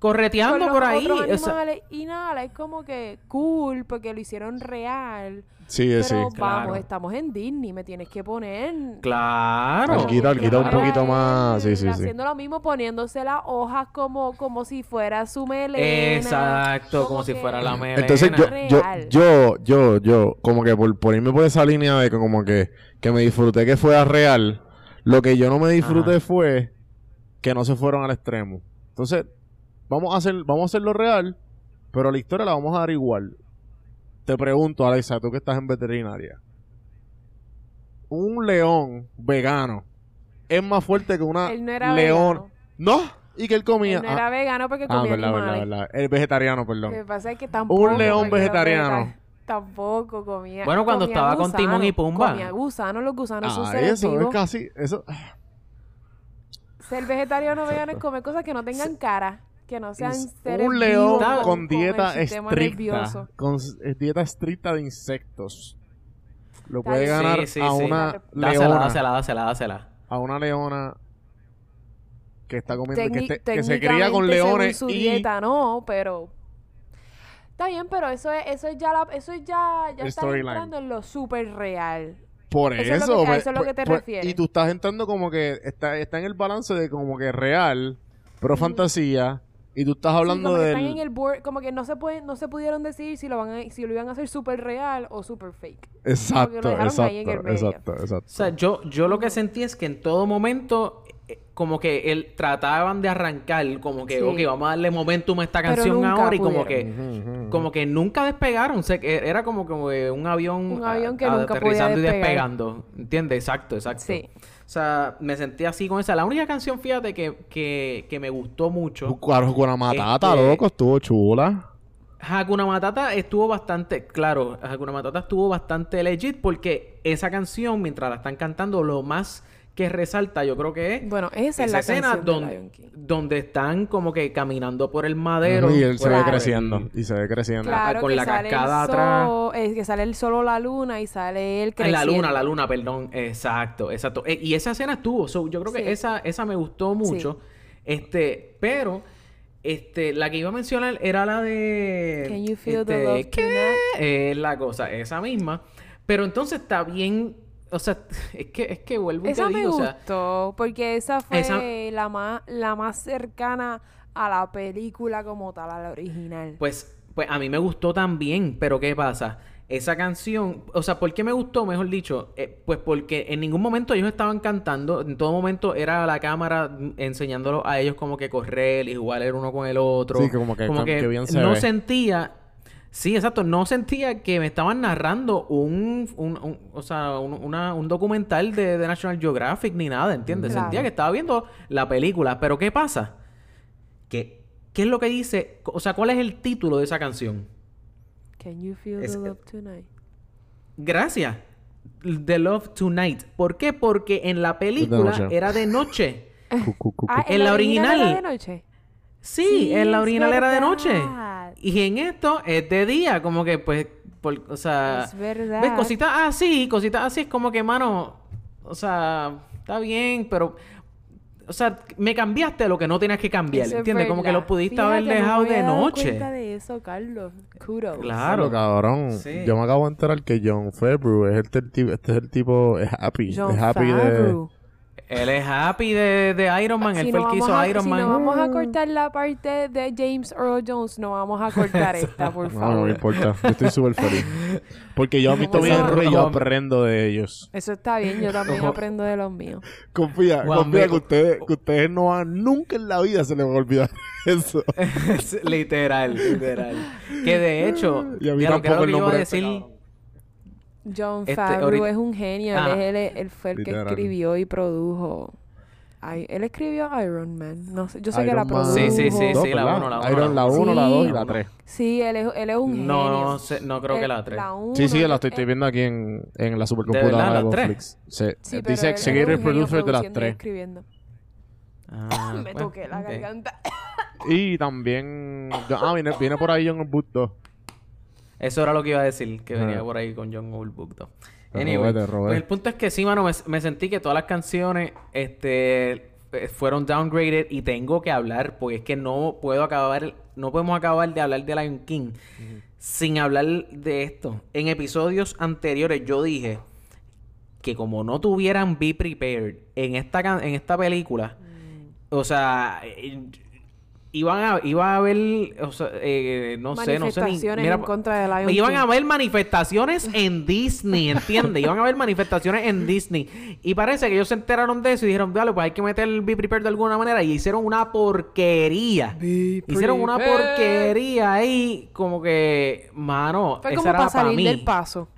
Correteando por ahí. otros o sea, y nada, es como que cool porque lo hicieron real. Sí, Pero sí. vamos, Claro. estamos en Disney, me tienes que poner. claro. Alguito un Claro, poquito él más. Sí, sí, sí. Haciendo lo mismo, poniéndose las hojas como, como si fuera su melena. Exacto, como si fuera la melena. Entonces yo, yo, yo, yo, yo, como que por, por irme por esa línea de que como que, que me disfruté que fuera real, lo que yo no me disfruté Ajá. fue que no se fueron al extremo. Entonces, vamos a hacer, vamos a hacerlo real, pero la historia la vamos a dar igual. Te pregunto, Alexa, tú que estás en veterinaria. Un león vegano es más fuerte que una Él no era león. vegano. No, y que él comía. Él no era vegano porque ah, comía verdad, verdad, animales. verdad. El vegetariano, Lo perdón. que pasa es que tampoco. león porque los vegetariano. vegeta- Tampoco comía. Bueno, cuando comía estaba con Timón y Pumba. Comía gusanos, los gusanos son Ah, seres eso es casi, eso. Ser vegetariano o vegano es comer cosas que no tengan cara, que no sean seres un león vivos con dieta estricta, nervioso. con eh, dieta estricta de insectos. Lo puede bien. ganar Sí, sí, a sí. una Dásela, leona, dásela, dásela, dásela. a una leona que está comiendo, que, Tecni- esté- que se cría con leones su y dieta no, pero está bien, pero eso es eso es ya la, eso es ya ya está Storyline. entrando en lo súper real. por Eso eso, es lo que- a pues, eso es lo que te pues, refieres. y tú estás entrando como que está, está en el balance de como que real, pero fantasía y tú estás Sí, hablando como que están en el board, como que no se pueden no se pudieron decir si lo van a, si lo iban a hacer súper real o súper fake. exacto, exacto, exacto, exacto. O sea, yo, yo lo que sentí es que en todo momento, eh, como que él trataban de arrancar, como que, Sí. ok, vamos a darle momentum a esta canción ahora, y como pudieron. que, como que nunca despegaron. O sea, que era como, como que un avión, Un avión que a- nunca podía aterrizando y despegar. despegando. ¿Entiendes? Exacto, exacto. Sí. O sea, me sentí así con esa. La única canción, fíjate, que, que, que me gustó mucho. Hakuna Matata, Este- loco, estuvo chula. Hakuna Matata estuvo bastante, claro, Hakuna Matata estuvo bastante legit porque esa canción, mientras la están cantando, lo más que resalta, yo creo que es Bueno, esa es la escena donde, Lion King. donde están como que caminando por el madero. y él se ve creciendo. Y se ve creciendo. Claro, con que la sale cascada el atrás. es que sale el solo la luna y sale él creciendo. la luna, la luna, perdón. Exacto, exacto. Eh, y esa escena estuvo. so, yo creo que Sí. esa, esa me gustó mucho. Este, pero, este, la que iba a mencionar era la de. Can you feel the este, love ¿qué? tonight? Es la cosa, esa misma. Pero entonces está bien. O sea, es que, es que vuelvo y Esa te me digo, o sea, gustó, porque esa fue esa- la más la más cercana a la película como tal, a la original. Pues, pues a mí me gustó también, pero ¿qué pasa? Esa canción, o sea, ¿por qué me gustó, mejor dicho? Eh, pues porque en ningún momento ellos estaban cantando, en todo momento era la cámara enseñándolo a ellos como que correr y jugar el uno con el otro. Sí, que como que- que bien se no ve. sentía, Sí, exacto. No sentía que me estaban narrando un, un, un- o sea, un, una- un documental de, de National Geographic ni nada, ¿entiendes? Claro. Sentía que estaba viendo la película. Pero ¿qué pasa? Que, ¿Qué es lo que dice? O sea, ¿cuál es el título de esa canción? Can you feel Es- the love tonight? Gracias. The Love Tonight. ¿Por qué? Porque en la película era de noche. Ah. En la original. era de noche. Sí, Sí, en la original era de noche. Y en esto es de día, como que pues, por- o sea, Es verdad. ves cositas así, cositas así, es como que, mano, o sea, está bien, pero, o sea, me cambiaste lo que no tenías que cambiar, Eso ¿entiendes? Como que lo pudiste Fíjate, haber no me dejado había de dado noche. cuenta de eso, Carlos. Kudos. Claro. cabrón. Sí. Yo me acabo de enterar que John Favreau es este, el tipo, este es el tipo, es happy. John es happy de... Él es happy de, de Iron Man, él Si fue no el que hizo a- Iron si Man. no vamos a cortar la parte de James Earl Jones, no vamos a cortar esta, por No, no me favor. importa. Yo estoy súper feliz. Porque yo a mí también y yo aprendo de ellos. Eso está bien, yo también aprendo de los míos. Confía, confía que ustedes, que ustedes no van, nunca en la vida se les va a olvidar eso. literal, literal. Que de hecho, Y a mí ya lo que era tampoco lo el que iba a este decir... cabrón. John Este, Favreau ahorita- es un genio. Ah. Él, es el- él fue el que escribió y produjo. Ay, él escribió Iron Man. No sé, yo sé que Iron la Man produjo. Sí, sí, sí, dos, sí, la ¿verdad? uno, la uno, Iron, la la uno. 1, la 2 y Sí. la 3. Sí, él es, él es un No, genio. no, sé, no creo que El- la 3. uno, Sí, sí, la estoy, estoy eh, viendo aquí en, en la supercomputadora de? Netflix. Sí. Sí, pero Dice él- él Executive Producer de las produciendo y 3. escribiendo. Ah, Me pues, toqué la garganta. Y también... Ah, viene, viene por ahí John Boot 2. Eso era lo que iba a decir, que venía Ah. por ahí con John Ulbook. Te Anyway, robé, te robé. pues el punto es que sí, mano, me, me sentí que todas las canciones este, eh, fueron downgraded y tengo que hablar, porque es que no puedo acabar, no podemos acabar de hablar de Lion King sin hablar de esto. En episodios anteriores yo dije que como no tuvieran Be Prepared en esta, en esta película, o sea, eh, iban a, iba a haber, o sea, eh, no sé, no sé ni... Manifestaciones mira, en contra de Lion Iban King. a haber manifestaciones en Disney, ¿entiendes? Iban a haber manifestaciones en Disney. Y parece que ellos se enteraron de eso y dijeron, dale, pues hay que meter el Be Prepared de alguna manera. Y hicieron una porquería. hicieron una Prepared. porquería ahí, como que, mano, Fue esa como era para para salir mí. del paso.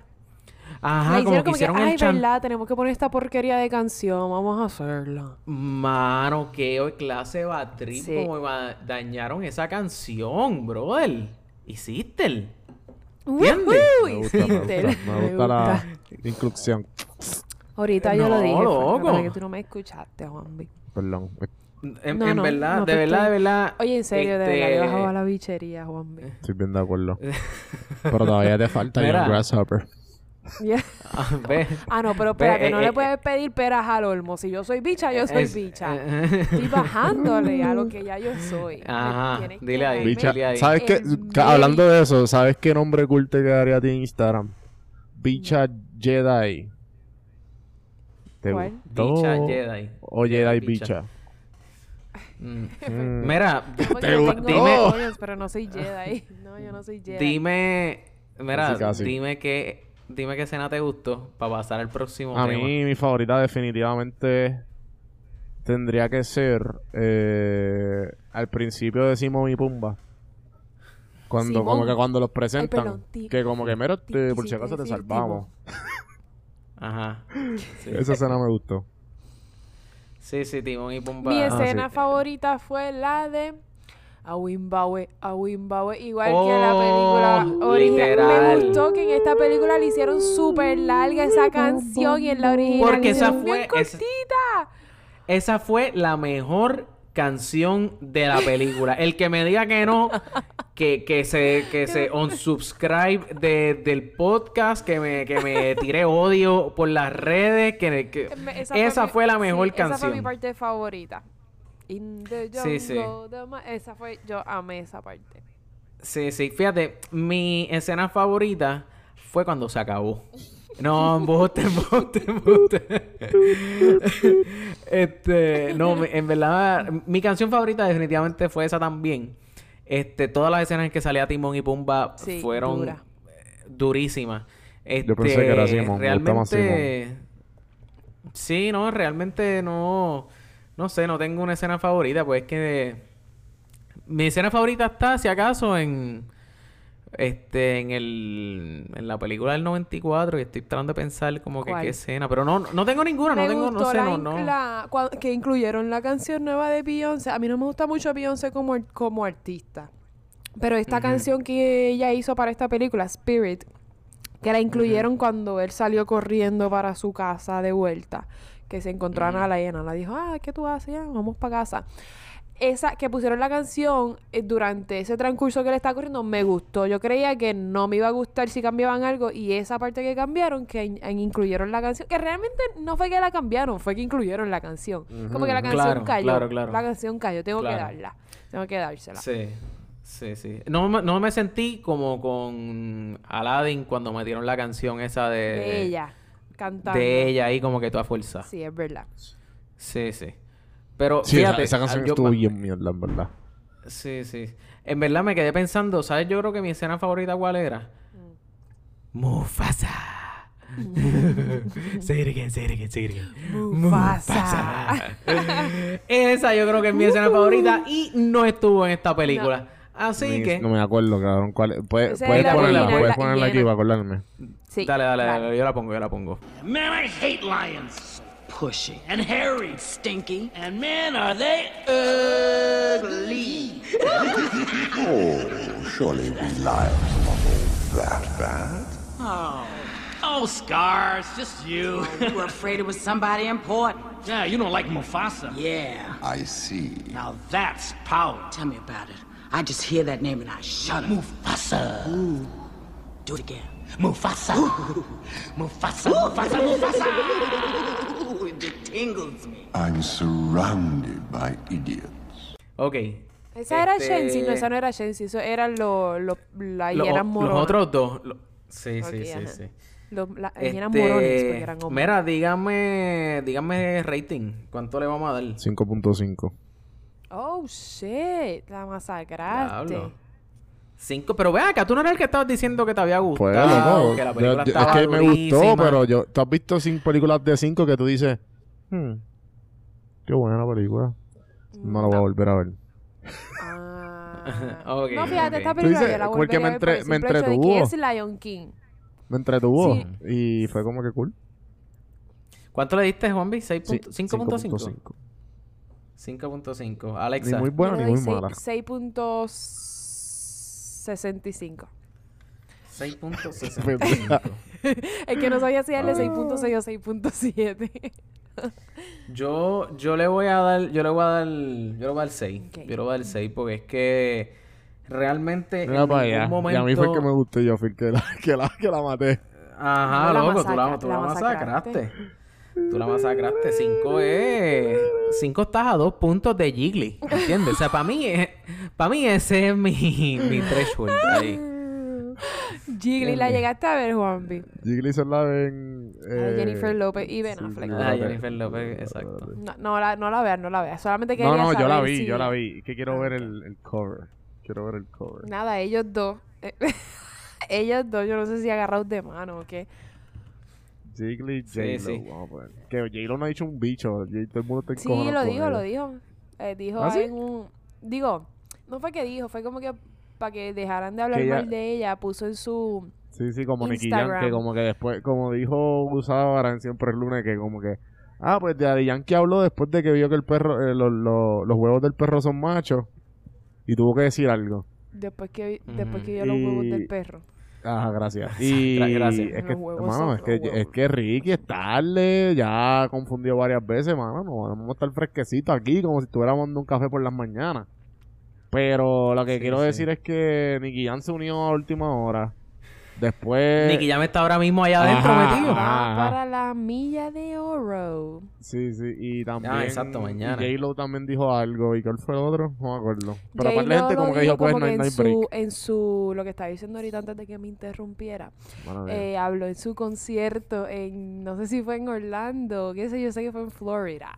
Ajá, Le como que hicieron ay, el chan... verdad, tenemos que poner esta porquería de canción, vamos a hacerla. Mano, qué hoy clase de bad trip, Sí. como va- dañaron esa canción, brother. Hiciste el. ¿Entiendes? Me gusta, me gusta, Hiciste. me gusta la inclusión. Ahorita yo lo No, dije, loco. pero que tú no me escuchaste, Juanvi. Perdón. En, No, en no, verdad, no de verdad, de verdad. Oye, en serio, de este, verdad, yo bajaba la bichería, Juanvi. Estoy bien de acuerdo. Pero todavía te falta. John Grasshopper. Ah, ve. Ah, no, pero Ve, espérate, eh, no eh, le puedes pedir peras al olmo. Si yo soy bicha, yo soy Es- bicha. eh, Estoy bajándole a lo que ya yo soy. Ajá, que dile ahí. Bicha, Dile ahí. ¿sabes qué? Hablando de eso, ¿sabes qué nombre cool te quedaría a ti en Instagram? Bicha Jedi. ¿Te ¿Cuál? gustó? Bicha Jedi. O Jedi Bicha. Bicha. Mm. Mm. Mira, demonios, pero no soy Jedi. No, yo no soy Jedi. dime. Mira, Casi, casi. dime qué. Dime qué escena te gustó para pasar al próximo A tema. mí, mi favorita definitivamente tendría que ser eh, al principio de Simón y Pumba. Cuando, Simón. como que cuando los presentan, perdón, ti- que como que, ti- te- por si acaso te salvamos. Ajá. Sí. Esa escena me gustó. Sí, sí, Timón y Pumba. Mi Ah, escena sí. favorita fue la de a Wimbawe, a Wimbawe, igual que Oh, la película original. literal. Me gustó que en esta película le hicieron súper larga esa canción y en la original Porque esa fue- esa- cortita. Esa fue la mejor canción de la película. El que me diga que no, que, que se, que se unsubscribe de, del podcast, que me, que me tire odio por las redes, que, que- Me- esa, fue, mi- la mejor sí, canción. Esa fue mi parte favorita. In the Sí, sí. jungle, the ma- Esa fue, yo amé esa parte. Sí, sí, fíjate, mi escena favorita fue cuando se acabó. No, embuste, embuste, embuste. este, no, en verdad, mi canción favorita definitivamente fue esa también. Este, todas las escenas en que salía Timón y Pumba Sí, fueron dura. eh, durísimas. Este, Yo pensé que era Simón, me gusta más realmente, sí, no, realmente no, no sé, no tengo una escena favorita, pues es que mi escena favorita está, si acaso, en este, en el, en la película del 94 y estoy tratando de pensar como que ¿Cuál? qué escena, pero no, no tengo ninguna, me no tengo, no gustó sé, la no, in- no. la- cua- que incluyeron la canción nueva de Beyoncé. A mí no me gusta mucho Beyoncé como, ar- como artista. Pero esta canción que ella hizo para esta película, Spirit, que la incluyeron cuando él salió corriendo para su casa de vuelta, que se encontró a Nala y Nala dijo, ah, ¿qué tú haces? Ya, vamos para casa. Esa que pusieron la canción eh, durante ese transcurso que le estaba corriendo me gustó. Yo creía que no me iba a gustar si cambiaban algo y esa parte que cambiaron, que in- in- incluyeron la canción, que realmente no fue que la cambiaron, fue que incluyeron la canción. Como que la canción Claro, cayó. claro, claro. La canción cayó, tengo que Claro. darla. Tengo que dársela. Sí, sí, sí. No, me- no me sentí como con Aladdin cuando metieron la canción esa de... De ella, cantando. De ella ahí como que toda fuerza. Sí, es verdad. Sí, sí. Pero Sí, fíjate, esa, esa canción yo- estuvo bien mierda, en verdad. Sí, sí. En verdad me quedé pensando, ¿sabes? Yo creo que mi escena favorita cuál era. Mufasa. say it again, say it again, say it again. Mufasa. Esa yo creo que es mi escena favorita y no estuvo en esta película. Así que... No me acuerdo, cabrón. ¿Cuál es? Puedes, puedes la ponerla, puedes la ponerla aquí para acordarme. Sí. Dale, dale, dale, yo la pongo, yo la pongo. Man, I hate lions. Pushy. And hairy. Stinky. And man, are they ugly. oh, Surely we lions are not all that bad. Oh. Oh, Scars, just you. Oh, you were afraid it was somebody important. yeah, you don't like Mufasa. Yeah. I see. Now that's power. Tell me about it. I just hear that name and I shudder. Mufasa. Ooh. Do it again. Mufasa. Mufasa. Mufasa. Mufasa. Ooh, it tingles me. I'm surrounded by idiots. Ok. Esa era Este- Shensi, no, esa no era Shensi, eso eran los los la Los, hienas los otros dos. lo- Sí, Ok, sí, sí, ajá. sí. Los, las Este, hienas morones, porque eran hombres. Mira, dígame, dígame rating. ¿Cuánto le vamos a dar? 5.5. Oh, shit, la masacraste. Diablo. Cinco, pero ve acá, tú no eras el que estabas diciendo que te había gustado, Pues, loco. que la yo- película yo- es estaba que me gustó, pero yo... ¿Tú has visto cinco películas de 5 que tú dices... Hmm, qué buena la película. No la voy a volver a ver. Ah. Ok, no, fíjate, ok. esta película dices, yo la volvería me a ver por el me de que entretuvo. es Lion King. Me entretuvo. Sí. Y fue como que cool. ¿Cuánto le diste, Juanvi? Sí, 6.5. 5.5. 5.5. Ni Alexa. muy buena Yo ni muy mala. seis- 6.65. 6.65. Es que no sabía si darle 6.6 o 6.7. Yo, yo le voy a dar, yo le voy a dar, yo le voy a dar 6. Ok. Yo le voy a dar 6 porque es que realmente Mira en para ningún allá. momento... Y a mí fue el que me gustó yo fui el que la, que la, que la maté. Ajá, No, la loco, tú la, tú la la masacraste. Tú la masacraste. 5 es... 5 estás a dos puntos de Jiggly. ¿Entiendes? O sea, para mí, es- para mí ese es mi, mi threshold ahí. Jiggly, ¿la llegaste a ver, Juanpi? Jiggly se la ven... A eh, Jennifer López y Ben sí, Affleck. Ah, la Jennifer. López, exacto. No, no, la, no la veas, no la veas. Solamente quería No, no, yo la vi, si- yo la vi. Que quiero ver el, el cover. Quiero ver el cover. Nada, ellos dos. eh, ellos dos, yo no sé si agarrados de mano o qué. Jiggly, Sí, J-Lo. sí. Vamos a poner. Que J-Lo no ha dicho un bicho. J- Todo el mundo está Sí, lo dijo, lo dijo. Eh, dijo ¿Ah, sí? en un... Digo, no fue que dijo, fue como que para que dejaran de hablar ella- mal de ella, puso en su... Sí, sí, como Nicky que como que después, como dijo Gustavo en siempre el lunes, que como que, ah, pues de Daddy Yankee habló después de que vio que el perro, eh, los, huevos del perro son machos y tuvo que decir algo. Después que, después que vio los huevos del perro. Ajá, gracias. Y Gra- gracias. es que, mano, es que, es Ricky es tarde, ya confundió varias veces, mano, no vamos a estar fresquecitos aquí como si estuviéramos dando un café por las mañanas. Pero lo que Sí, quiero sí. decir es que Nicky Jam se unió a última hora. Después... Nicky Jam está ahora mismo allá adentro Ajá, metido. ajá. Va para la milla de oro. Sí, sí, y también. Ah, exacto, mañana. J-Lo también dijo algo. ¿Y cuál fue el otro? No me acuerdo. Pero aparte la gente como que dijo, pues no hay, break. su, en su... Lo que estaba diciendo ahorita antes de que me interrumpiera. Mía. eh, habló en su concierto en... No sé si fue en Orlando. Qué sé yo, sé que fue en Florida.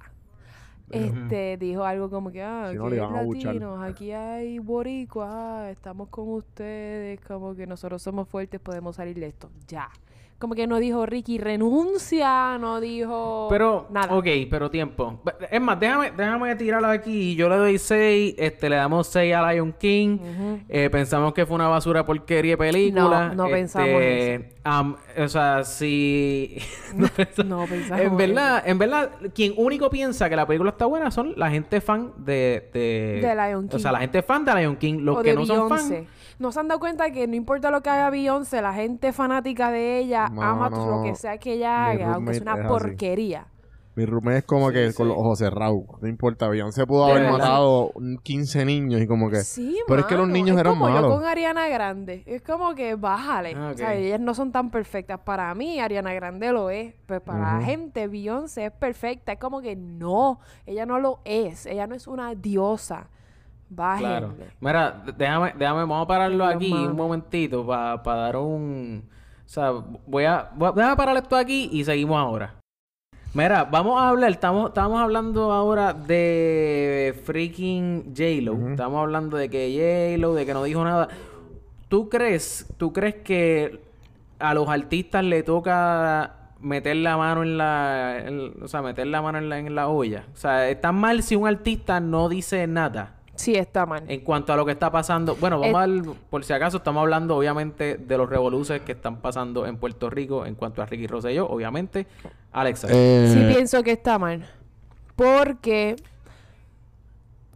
Este, dijo algo como que, ah, Si no, aquí le hay iban a buchar. latinos, aquí hay boricuas, ah, estamos con ustedes, como que nosotros somos fuertes, podemos salir de esto, ya. Como que no dijo Ricky renuncia, no dijo Pero, nada. ok, pero tiempo. Es más, déjame, déjame tirarlo aquí. Yo le doy 6, este, le damos 6 a Lion King. Eh, pensamos que fue una basura porquería de película. No, no pensamos Este, am- o sea, si... no pensamos- No pensamos En verdad, en verdad, quien único piensa que la película está buena son la gente fan de... De, De Lion O King. sea, la gente fan de Lion King. Los o que de no son fan... No se han dado cuenta que no importa lo que haga Beyoncé, la gente fanática de ella ama lo que sea que ella mi haga, aunque es una es así. porquería. Mi roommate es como que Sí, con los ojos cerrados. No importa. Beyoncé pudo De haber verdad. matado un 15 niños y como que... Sí, Pero es que los niños es eran como yo malos. con Ariana Grande. Es como que bájale. Ah, O sea, ok. ellas no son tan perfectas. Para mí, Ariana Grande lo es. Pues para la gente, Beyoncé es perfecta. Es como que no. Ella no lo es. Ella no es una diosa. Bájenle. Claro. Mira, déjame, déjame, vamos a pararlo Dios aquí un momentito para dar un... O sea, voy a... Voy a déjame parar esto aquí y seguimos ahora. Mira, vamos a hablar, estamos, estamos hablando ahora de freaking J-Lo. Estamos hablando de que J-Lo, de que no dijo nada. ¿Tú crees, tú crees que a los artistas le toca meter la mano en la... en- o sea, meter la mano en la, en la olla? O sea, ¿está mal si un artista no dice nada? Sí, está mal. En cuanto a lo que está pasando, bueno, vamos Eh, a ver, por si acaso, estamos hablando obviamente de los revoluces que están pasando en Puerto Rico en cuanto a Ricky Rosselló, obviamente. Alexa. Eh, Sí pienso que está mal. Porque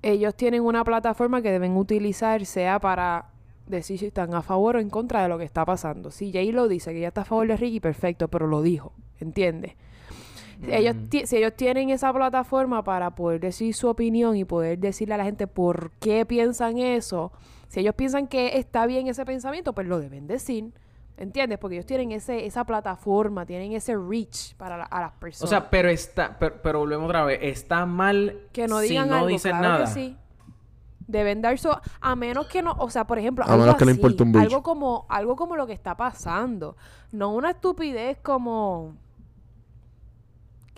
ellos tienen una plataforma que deben utilizar, sea para decir si están a favor o en contra de lo que está pasando. Si Jay lo dice que ya está a favor de Ricky, perfecto, pero lo dijo, ¿entiendes? Si Ellos ti- si ellos tienen esa plataforma para poder decir su opinión y poder decirle a la gente por qué piensan eso, si ellos piensan que está bien ese pensamiento, pues lo deben decir. ¿Entiendes? Porque ellos tienen ese, esa plataforma, tienen ese reach para la- a las o personas. sea, pero está, pero, pero volvemos otra vez, está mal que no si digan no algo, dicen claro nada. que sí. Deben dar su... A menos que no... O sea, por ejemplo, A algo menos que le así, importe un bicho. Algo como, algo como lo que está pasando. No una estupidez como...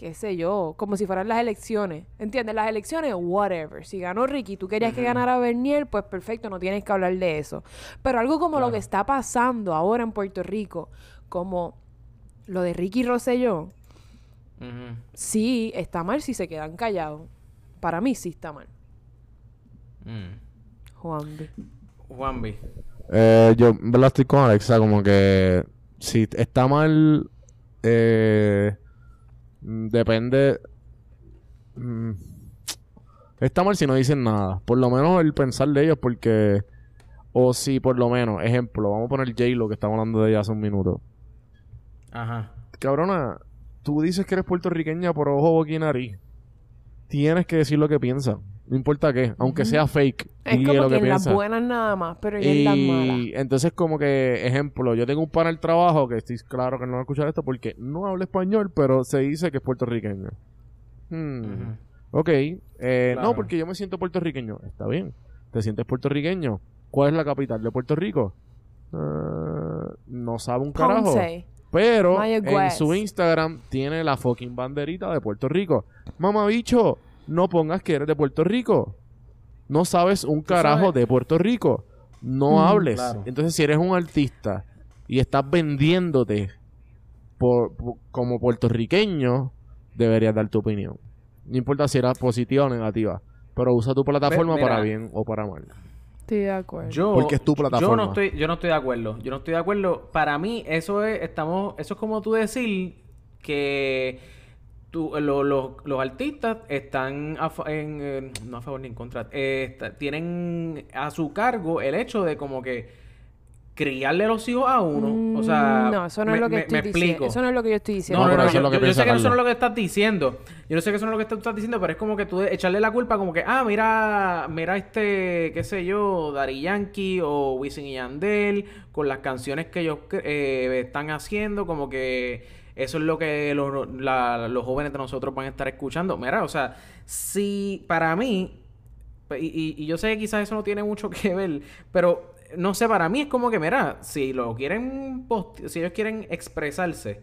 Qué sé yo. Como si fueran las elecciones. ¿Entiendes? Las elecciones, whatever. Si ganó Ricky, tú querías que ganara Bernier, pues perfecto, no tienes que hablar de eso. Pero algo como lo que está pasando ahora en Puerto Rico, como lo de Ricky Rosselló, Ujú. sí está mal si se quedan callados. Para mí sí está mal. Mm. Juan B. Juanvi. Eh, yo, en verdad, estoy con Alexa, como que si está mal, eh, depende. mm, está mal si no dicen nada. Por lo menos el pensar de ellos, porque. O si, por lo menos, ejemplo, vamos a poner J-Lo, que estamos hablando de ella hace un minuto. Ajá. Cabrona, tú dices que eres puertorriqueña por ojo, boca y nariz. Tienes que decir lo que piensas. No importa qué, aunque sea fake. Es di como lo que que en las buenas nada más, pero y en las malas. Y entonces como que, ejemplo, yo tengo un pana del trabajo que estoy claro que no va a escuchar esto porque no habla español, pero se dice que es puertorriqueño. Hmm. Ok, eh, Claro. no, porque yo me siento puertorriqueño. Está bien, ¿te sientes puertorriqueño? ¿Cuál es la capital de Puerto Rico? Eh, no sabe un carajo. Ponce. Pero en su Instagram tiene la fucking banderita de Puerto Rico. Mamá bicho, no pongas que eres de Puerto Rico. No sabes un carajo sabes- de Puerto Rico. No Mm. hables. Claro. Entonces, si eres un artista y estás vendiéndote por, por- como puertorriqueño, deberías dar tu opinión. No importa si era positiva o negativa. Pero usa tu plataforma mira. para bien o para mal. Estoy de acuerdo. Yo, Porque es tu Yo plataforma. no estoy, yo no estoy de acuerdo. Yo no estoy de acuerdo. Para mí, eso es, estamos, eso es como tú decir que tú- lo- lo- los artistas están a fa- en, eh, no a favor ni en contra. eh, está- tienen a su cargo el hecho de como que criarle los hijos a uno. o sea, Mm, no, eso no me- es lo que me- estoy me diciendo. explico. Eso no es lo que yo estoy diciendo. No, no, pero no, eso yo, es lo que yo- yo sé que eso no es lo que estás diciendo. Yo no sé que eso no es lo que tú estás diciendo, pero es como que tú echarle la culpa como que, ah, mira, mira este, qué sé yo, Daddy Yankee o Wisin y Yandel con las canciones que ellos eh, están haciendo, como que eso es lo que los, jóvenes de nosotros van a estar escuchando. Mira, o sea, si para mí, y, y- yo sé que quizás eso no tiene mucho que ver, pero no sé, para mí es como que, mira, si lo quieren, si ellos quieren expresarse,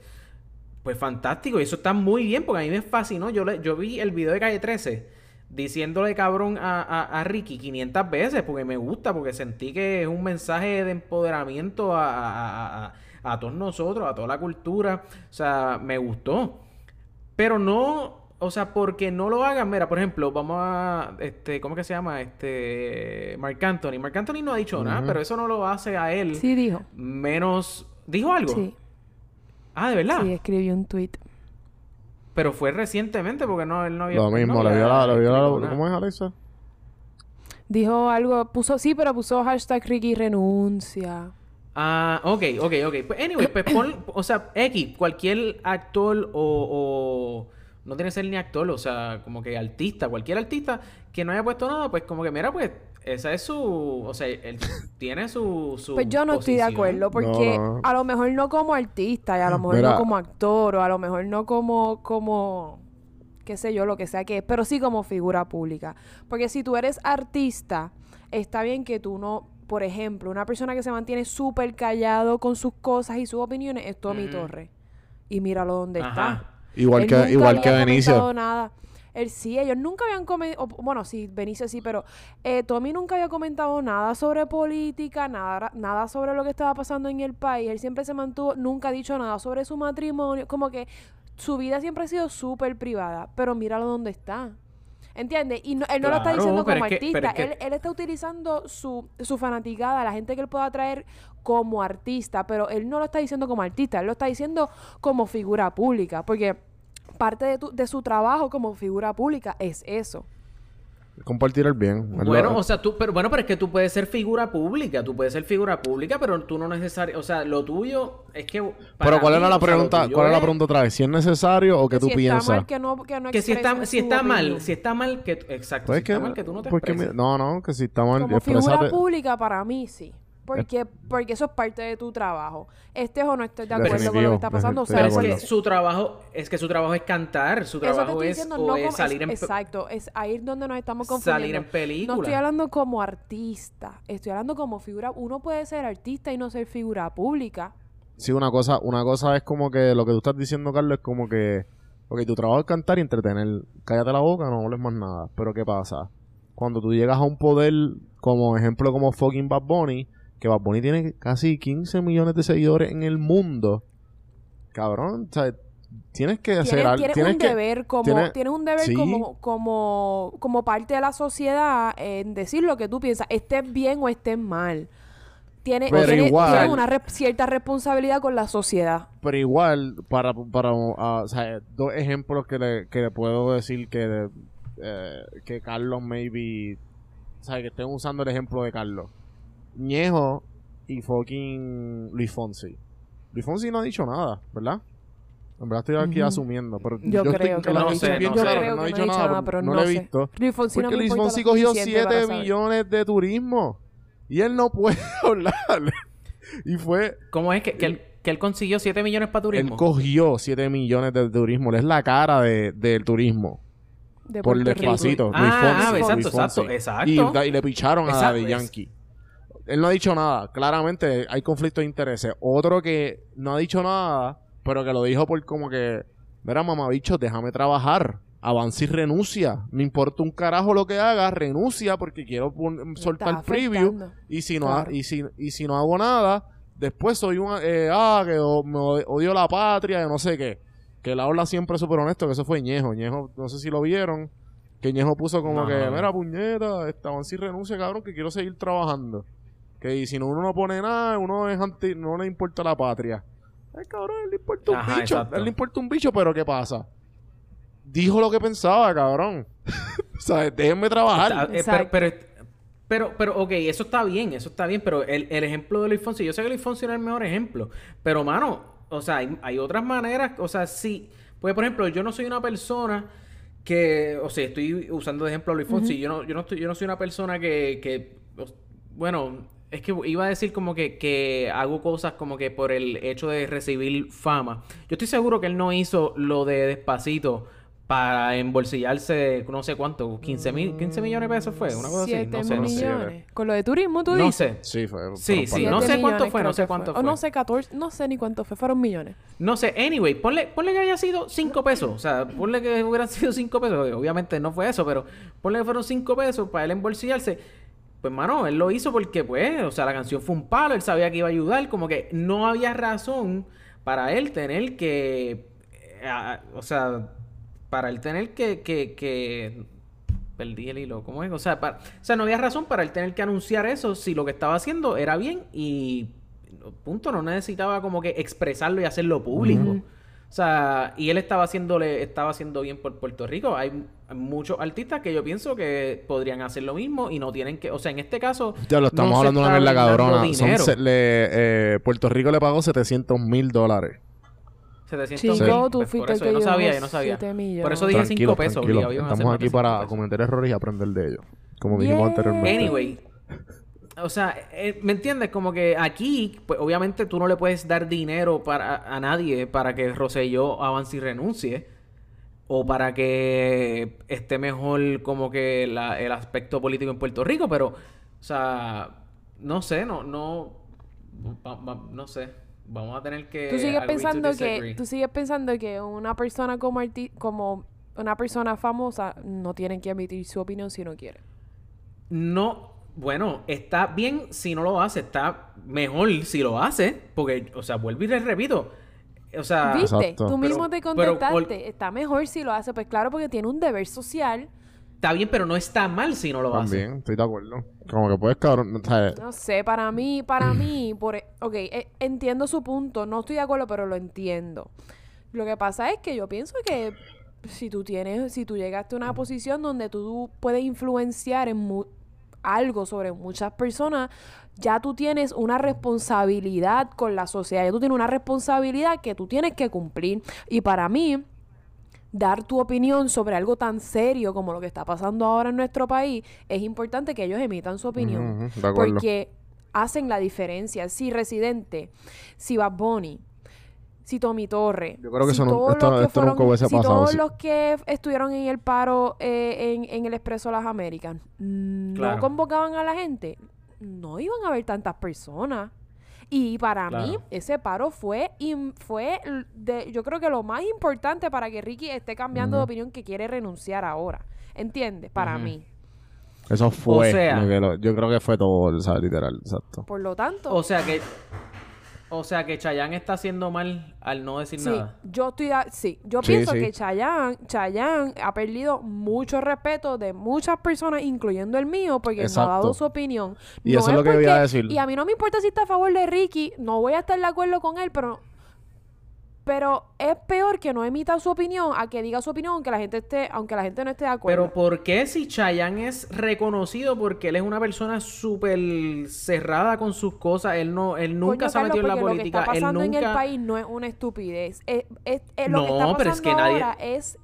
pues fantástico, y eso está muy bien, porque a mí me fascinó. Yo, le- yo vi el video de Calle 13 diciéndole cabrón a, a- Ricky 500 veces, porque me gusta, porque sentí que es un mensaje de empoderamiento a- a- todos nosotros, a toda la cultura. O sea, me gustó. Pero no, o sea, porque no lo hagan. Mira, por ejemplo, vamos a, este, ¿cómo que se llama? Este, Mark Anthony. Mark Anthony no ha dicho nada, pero eso no lo hace a él Sí, dijo. menos... ¿Dijo algo? Sí, Ah, ¿de verdad? sí, escribió un tweet. Pero fue recientemente porque no, él no había... Lo mismo, no le dio la, le. ¿Cómo es, Alexa? Dijo algo, puso, sí, pero puso hashtag Ricky renuncia. Ah, ok, ok, ok. Pues, anyway, pues pon, o sea, X, cualquier actor o, o- no tiene que ser ni actor, o sea, como que artista, cualquier artista que no haya puesto nada, pues como que mira, pues esa es su, o sea, él tiene su, su Pues yo no estoy de acuerdo, porque No, no. a lo mejor no como artista, y a lo mejor Mira. no como actor, o a lo mejor no como, como, qué sé yo, lo que sea que es, pero sí como figura pública. Porque si tú eres artista, está bien que tú no, por ejemplo, una persona que se mantiene súper callado con sus cosas y sus opiniones es Tommy. Torres. Y míralo dónde Ajá. está. Igual Él que, nunca igual había que Benicio. comentado nada. Él sí, ellos nunca habían comentado, bueno, sí, Benicio sí, pero eh, Tommy nunca había comentado nada sobre política, nada, nada sobre lo que estaba pasando en el país. Él siempre se mantuvo, nunca ha dicho nada sobre su matrimonio, como que su vida siempre ha sido súper privada, pero míralo dónde está. ¿Entiendes? Y no- él no lo está diciendo como es que- pero artista. que- él, él está utilizando su, su fanaticada, la gente que él pueda atraer como artista, pero él no lo está diciendo como artista, él lo está diciendo como figura pública, porque parte de, tu- de su trabajo como figura pública es eso. Compartir el bien. Bueno, o sea, tú, pero bueno, pero es que tú puedes ser figura pública, tú puedes ser figura pública, pero tú no necesariamente, o sea, lo tuyo es que Pero ¿cuál mí, era la sea, pregunta? ¿Cuál es la pregunta otra vez? ¿Si es necesario o que Que tú si piensas? Está mal, que no, que no que si está, si está mal, si está mal que exacto, Pues si está mal que tú no te porque expreses. mi- no, no, que si está mal, Como figura pública para mí sí. Porque, porque eso es parte de tu trabajo. Estés o no estés de acuerdo con lo que está pasando. O estoy sea, es que su trabajo, es que su trabajo es cantar, su Eso te trabajo estoy es, diciendo, o no es como- salir en Exacto, es ahí donde nos estamos Salir confundiendo. en película. No estoy hablando como artista, estoy hablando como figura. Uno puede ser artista y no ser figura pública. Sí, una cosa, una cosa es como que lo que tú estás diciendo, Carlos, es como que, ok, tu trabajo es cantar y entretener. Cállate la boca, no hables más nada. Pero ¿qué pasa? Cuando tú llegas a un poder, como ejemplo, como fucking Bad Bunny, que Bad Bunny tiene casi 15 millones de seguidores en el mundo, cabrón, o sea, tienes que hacer algo. tienes Tienes un que, deber como tienes- tienes un deber sí. como como como parte de la sociedad en decir lo que tú piensas, estés bien o estés mal. Tienes, Pero tienes- igual- tienes una re- cierta responsabilidad con la sociedad. Pero igual, para, para ah, o sea, dos ejemplos que le, que le puedo decir que, eh, que Carlos maybe, o sea, que estén usando el ejemplo de Carlos. Ñejo y fucking Luis Fonsi. Luis Fonsi no ha dicho nada, ¿verdad? En verdad estoy aquí asumiendo, pero Yo creo que la no sé, bien no clara, creo no ha que dicho nada, pero no, no, lo he visto. Luis Fonsi Porque Luis Fonsi cogió suficiente para 7 saber. millones de turismo y él no puede hablar. y fue ¿Cómo es que, que, él, que él consiguió 7 millones para turismo? él cogió 7 millones de turismo. Él es la cara de, del turismo. De por Rico. despacito. Ah, Luis Fonsi. ah, exacto, exacto. Y, y le picharon a Exacto, de es- Yankee. Él no ha dicho nada. Claramente hay conflicto de intereses. Otro que no ha dicho nada, pero que lo dijo por como que... Mira, mamabicho, déjame trabajar. Avanza y renuncia. No importa un carajo lo que haga, renuncia porque quiero soltar preview. Y si no, Claro. ha- y si, y si no hago nada, después soy un... eh, ah, que o- me od- odio la patria, no sé qué. Que él habla siempre súper honesto, que eso fue Ñejo. Ñejo, no sé si lo vieron. Que Ñejo puso como No, que, no, no. mira, puñeta, estaban sin renuncia, cabrón, que quiero seguir trabajando. Que y si no, uno no pone nada, uno es anti, no le importa la patria. Ay, cabrón, él le importa un Ajá, bicho. exacto. Él le importa un bicho, pero ¿qué pasa? Dijo lo que pensaba, cabrón. o sea, déjenme trabajar. Está- eh, pero, pero, pero, pero, ok, eso está bien, eso está bien, pero el, el ejemplo de Luis Fonsi, yo sé que Luis Fonsi no es el mejor ejemplo, pero, mano, o sea, hay, hay otras maneras, o sea, sí, pues, por ejemplo, yo no soy una persona que, o sea, estoy usando de ejemplo a Luis Fonsi, yo no, yo no estoy, yo no soy una persona que, que, bueno, es que iba a decir como que, que hago cosas como que por el hecho de recibir fama. Yo estoy seguro que él no hizo lo de despacito para embolsillarse no sé cuánto, 15 mil, 15 millones de pesos fue, una cosa así, Siete no sé, no sé. millones. Con lo de turismo, tú No dices. sé. Sí, fue. Sí, sí, no sé cuánto millones fue, no sé cuánto O fue. no sé, 14, no sé ni cuánto fue, fueron millones. No sé, anyway, ponle, ponle que haya sido 5 pesos. O sea, ponle que hubieran sido 5 pesos. Obviamente no fue eso, pero ponle que fueron 5 pesos para él embolsillarse. Pues, mano, él lo hizo porque, pues, o sea, la canción fue un palo, él sabía que iba a ayudar, como que no había razón para él tener que, eh, o sea, para él tener que, que, que, perdí el hilo, ¿cómo es? O sea, o sea, no había razón para él tener que anunciar eso si lo que estaba haciendo era bien y, punto, no necesitaba como que expresarlo y hacerlo público. O sea, y él estaba haciéndole, estaba haciendo bien por Puerto Rico. Hay muchos artistas que yo pienso que podrían hacer lo mismo y no tienen que, o sea, en este caso. Ya lo estamos no hablando de una mierda cabrona. Son se- le- eh, Puerto Rico le pagó 700 mil dólares. 700 Chico, mil. tú Pues, fuiste por eso yo no sabía, yo no sabía. 7 millones. Por eso dije 5 Tranquilo, pesos. obligado, Estamos aquí para pesos. cometer errores y aprender de ellos. Como dijimos Yeah. anteriormente. Anyway, o sea, eh, ¿me entiendes? Como que aquí, pues obviamente tú no le puedes dar dinero para, a nadie para que Rosselló avance y renuncie. O para que esté mejor como que la- el aspecto político en Puerto Rico, pero, o sea, no sé, no, no, no sé. Vamos a tener que... Tú sigues pensando que tú sigues pensando que una persona como arti- como una persona famosa no tiene que emitir su opinión si no quiere. No, bueno, está bien si no lo hace, está mejor si lo hace, porque, o sea, vuelvo y les repito, o sea, ¿Viste? Exacto. Tú Pero- mismo te contestaste. Está mejor si lo hace. Pues claro, porque tiene un deber social. está bien, pero no está mal si no lo hace. También, estoy de acuerdo. Como que puedes, cabrón. No sé, para mí, para mí, por, e- ok, eh, entiendo su punto, no estoy de acuerdo, pero lo entiendo. Lo que pasa es que yo pienso que si tú tienes, si tú llegaste a una posición donde tú puedes influenciar en mu- algo sobre muchas personas, ya tú tienes una responsabilidad con la sociedad, ya tú tienes una responsabilidad que tú tienes que cumplir. Y para mí, dar tu opinión sobre algo tan serio como lo que está pasando ahora en nuestro país, es importante que ellos emitan su opinión. Porque hacen la diferencia. Si Residente, si Bad Bunny, si Tommy Torre, Yo creo que si eso no- todos esto- los que esto nunca fueron- hubiese si pasado todos así. los que f- estuvieron en el paro eh, en, en el Expreso Las Américas no Claro. convocaban a la gente, no iban a haber tantas personas. Y para mí, ese paro fue, fue de, yo creo que lo más importante para que Ricky esté cambiando de opinión que quiere renunciar ahora. ¿Entiendes? Para mí. Eso fue. sea- lo que lo- yo creo que fue todo, o sea, literal, exacto. Por lo tanto, O sea que, o sea que Chayanne está haciendo mal al no decir Sí, nada. yo estoy a- sí, yo Sí, pienso sí. que Chayanne, Chayanne ha perdido mucho respeto de muchas personas, incluyendo el mío, porque no ha dado su opinión. Y No eso es lo que iba a decir. Y a mí no me importa si está a favor de Ricky, no voy a estar de acuerdo con él, pero pero es peor que no emita su opinión a que diga su opinión aunque la gente esté, aunque la gente no esté de acuerdo. Pero ¿por qué si Chayanne es reconocido porque él es una persona súper cerrada con sus cosas? Él no, él nunca Coño, se ha Carlos, metido en la política. Lo que está él pasando en el país no es una estupidez. Es, es- es- lo que No, está pero pasando es que nadie- ahora es,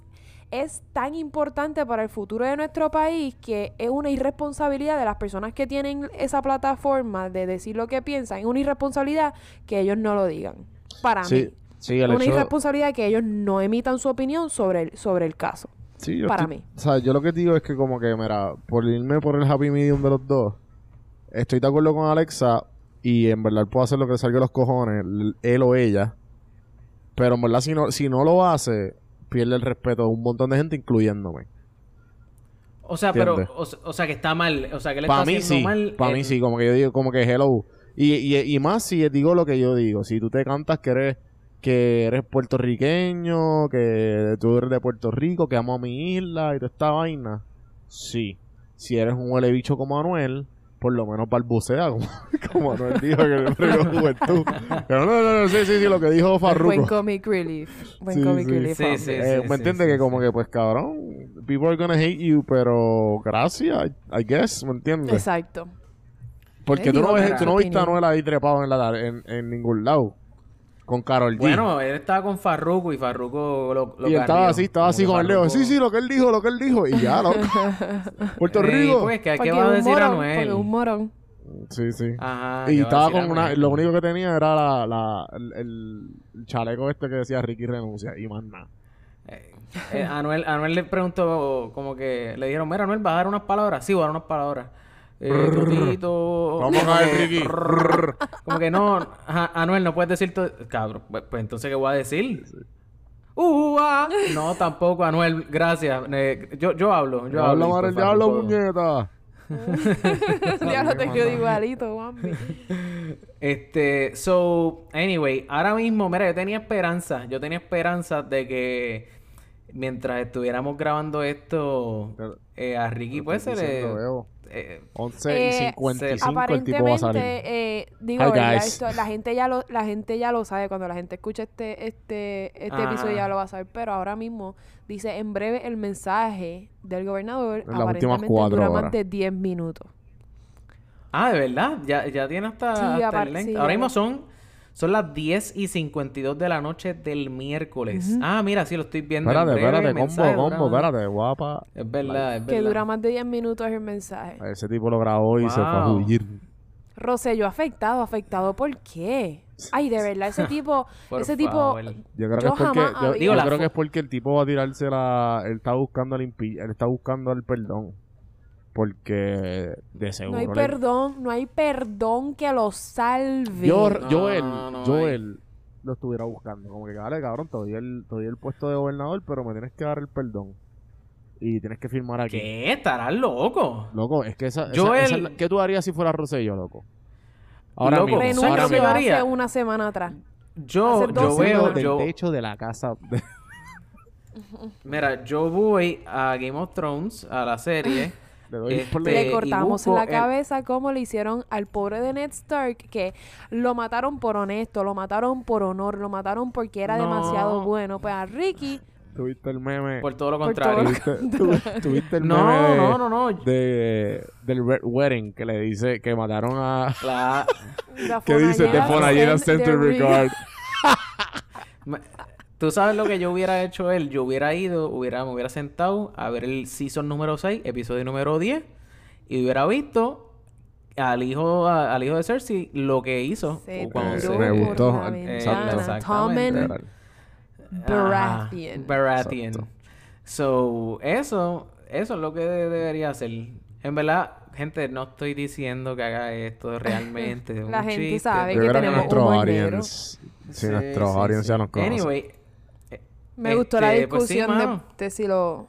es tan importante para el futuro de nuestro país que es una irresponsabilidad de las personas que tienen esa plataforma de decir lo que piensan. Es una irresponsabilidad que ellos no lo digan. Para Sí, mí. Sí, el una hecho... irresponsabilidad que ellos no emitan su opinión sobre el, sobre el caso. Sí, yo para estoy- mí. O sea, yo lo que digo es que como que, mira, por irme por el happy medium de los dos, estoy de acuerdo con Alexa y en verdad puedo hacer lo que salga de los cojones, él o ella, pero en verdad si no, si no lo hace, pierde el respeto de un montón de gente, incluyéndome. O sea, pero... O, se- o sea, que está mal. O sea, que él Para está mí haciendo sí, mal... para en- mí sí, como que yo digo, como que hello. Y, y, y más si digo lo que yo digo, si tú te cantas que eres que eres puertorriqueño, que tú eres de Puerto Rico, que amo a mi isla y toda esta vaina, sí. Si eres un huele bicho como Anuel, por lo menos balbucea, como, como Anuel dijo que le premio juventud. Pero no, no, no, sí, sí, sí, lo que dijo Buen Farruko. comic relief. Buen Sí, comic sí. relief. Sí, hombre. sí. Eh, ¿Me entiendes? que como que, pues, cabrón, people are gonna hate you, pero gracias, I, I guess, ¿me entiendes? Exacto. Porque Eh, tú no, ves, tú no viste a. Anuel ahí trepado en, la, en, en ningún lado. Con Carol G. Bueno, él estaba con Farruko y Farruko lo, lo y él estaba así, estaba así con el. Farruko- Sí, sí, lo que él dijo, lo que él dijo. Y ya, loco. Puerto Sí, Rico. pues, ¿qué, ¿qué va a un decir morón, Anuel? porque un morón. Sí, sí. Ajá. y ¿qué va a estaba con una... Lo único que tenía era la, la, el, el- el chaleco este que decía Ricky renuncia. Y más nada. Eh, eh, Anuel, Anuel le preguntó como que le dijeron, mira Anuel, ¿vas a dar unas palabras? Sí, voy a dar unas palabras. Eh, Totito. Vamos a que- Ricky. Como que no, ajá, Anuel, no puedes decir todo. Cabrón, pues, pues entonces, ¿qué voy a decir? Uh, ah. No, tampoco, Anuel, gracias. Eh, yo, yo hablo, yo hablo. Habla el diablo, Farruko- muñeca. ya lo tengo mata. igualito, Bambi. Este, so, anyway, ahora mismo, mira, yo tenía esperanza, yo tenía esperanza de que mientras estuviéramos grabando esto, eh, a Ricky pues se le... Evo. Eh, 11 Eh, y 55 el tipo va a salir. Aparentemente, eh, digo, esto, la gente ya lo, la gente ya lo sabe, cuando la gente escucha este, este, este Ajá. episodio ya lo va a saber, pero ahora mismo dice en breve el mensaje del gobernador, En aparentemente cuatro dura más de 10 minutos. Ah, de verdad, ya, ya tiene hasta, Sí, hasta apar- el length. sí, Ahora mismo son, son las 10 y 52 de la noche del miércoles. Ah, mira, sí lo estoy viendo. en Espérate, breve, espérate, combo, mensaje combo, dura- espérate, guapa. Es verdad, es Que verdad. dura más de 10 minutos el mensaje. Ese tipo lo grabó y se fue a huir. Rosselló afectado, afectado ¿por qué? Ay, de verdad, ese tipo, Por ese tipo. Yo creo Yo que es porque, yo, yo creo que es porque el tipo va a tirarse la... Él está buscando. Él está buscando el perdón. Porque de seguro... no hay le- perdón, no hay perdón que lo salve. Yo, No, Joel, no, no Joel lo estuviera buscando. Como que, dale, cabrón, te doy, el, te doy el puesto de gobernador, pero me tienes que dar el perdón. Y tienes que firmar aquí. ¿Qué? ¿Estarás loco? Loco, es que esa... Joel- esa es la- ¿Qué tú harías si fuera Rosselló, loco? Ahora Loco, mismo, Renuncio ahora una semana atrás. Yo, yo veo, del yo... techo de la casa. de- Mira, yo voy a Game of Thrones, a la serie. Le doy Este, Le cortamos la el- cabeza como le hicieron al pobre de Ned Stark, que lo mataron por honesto, lo mataron por honor, lo mataron porque era No. demasiado bueno. Pues a Ricky, Tuviste el meme. Por todo lo contrario. Tuviste, tu- tuviste el No, meme de, no, no, no. de- del Red Wedding que le dice que mataron a. La- ¿Qué dice? De Fonallera Center Regard. Tú sabes lo que yo hubiera hecho él. Yo hubiera ido, hubiera, me hubiera sentado a ver el season número 6, episodio número 10, y hubiera visto al hijo, a- al hijo de Cersei lo que hizo. Se cuando se- me gustó. Exacto. Exactamente. Tommen Baratheon. Ajá, Baratheon. Exacto. So, eso, eso es lo que de- debería hacer. En verdad, gente, no estoy diciendo que haga esto realmente. es La un gente chiste. sabe Yo que creo que tenemos nuestros audience. Si Sí, nuestros sí, audience sí. ya nos conocen. Anyway, Me gustó la Este, pues sí, discusión de- si, lo-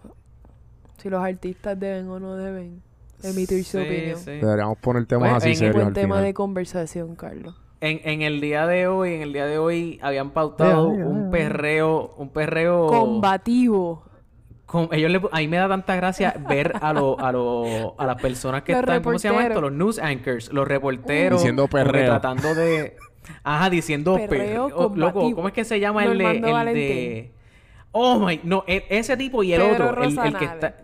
si los artistas deben o no deben emitir su opinión. sí. Deberíamos poner temas Pues, así en- serios Buen al tema final. de conversación, Carlos. En, en el día de hoy, en el día de hoy habían pautado un perreo, un perreo Combativo. con- ellos le, a mí me da tanta gracia ver a lo, a lo, a las personas que Los están, ¿cómo se llama esto? reporteros. Los news anchors, los reporteros Diciendo perreo. tratando de Ajá, diciendo Perreo perreo. Oh, loco, combativo. ¿cómo es que se llama el de, el de Oh my, no, e- ese tipo y el Pedro otro, el, el que está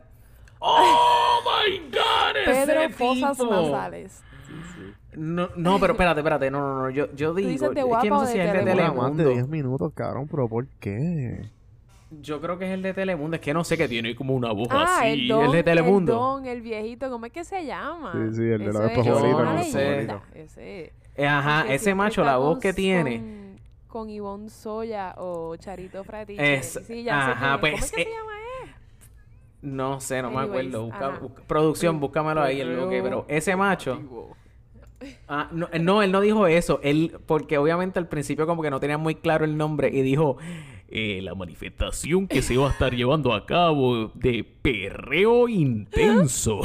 Oh my god, ese Pedro Fosas tipo. Nasales. No, no, pero espérate, espérate, no, no, no, yo, yo digo, dices de es que no sé de si es el de Telemundo? Dura más de Telemundo. 10 minutos, cabrón, pero ¿por qué? Yo creo que es el de Telemundo, es que no sé que tiene como una voz Ah, así, el don, el de Telemundo. El don, el viejito, ¿cómo es que se llama? Sí, sí, el de la no sé. leyenda, Ese. Eh, Ajá, ese macho, la voz que tiene. Con, Ivonne Soya o Charito Fratiche. Es- sí, ya sé ajá, es. pues, ¿Cómo es que eh, se llama él? No sé, no me acuerdo. Busca, ajá. busca- producción, búscamelo ahí en lo que, Perreo pero ese macho. Ah, no, eh, no, él no dijo eso. Él, porque obviamente al principio como que no tenía muy claro el nombre y dijo eh, la manifestación que se va a estar llevando a cabo de perreo intenso.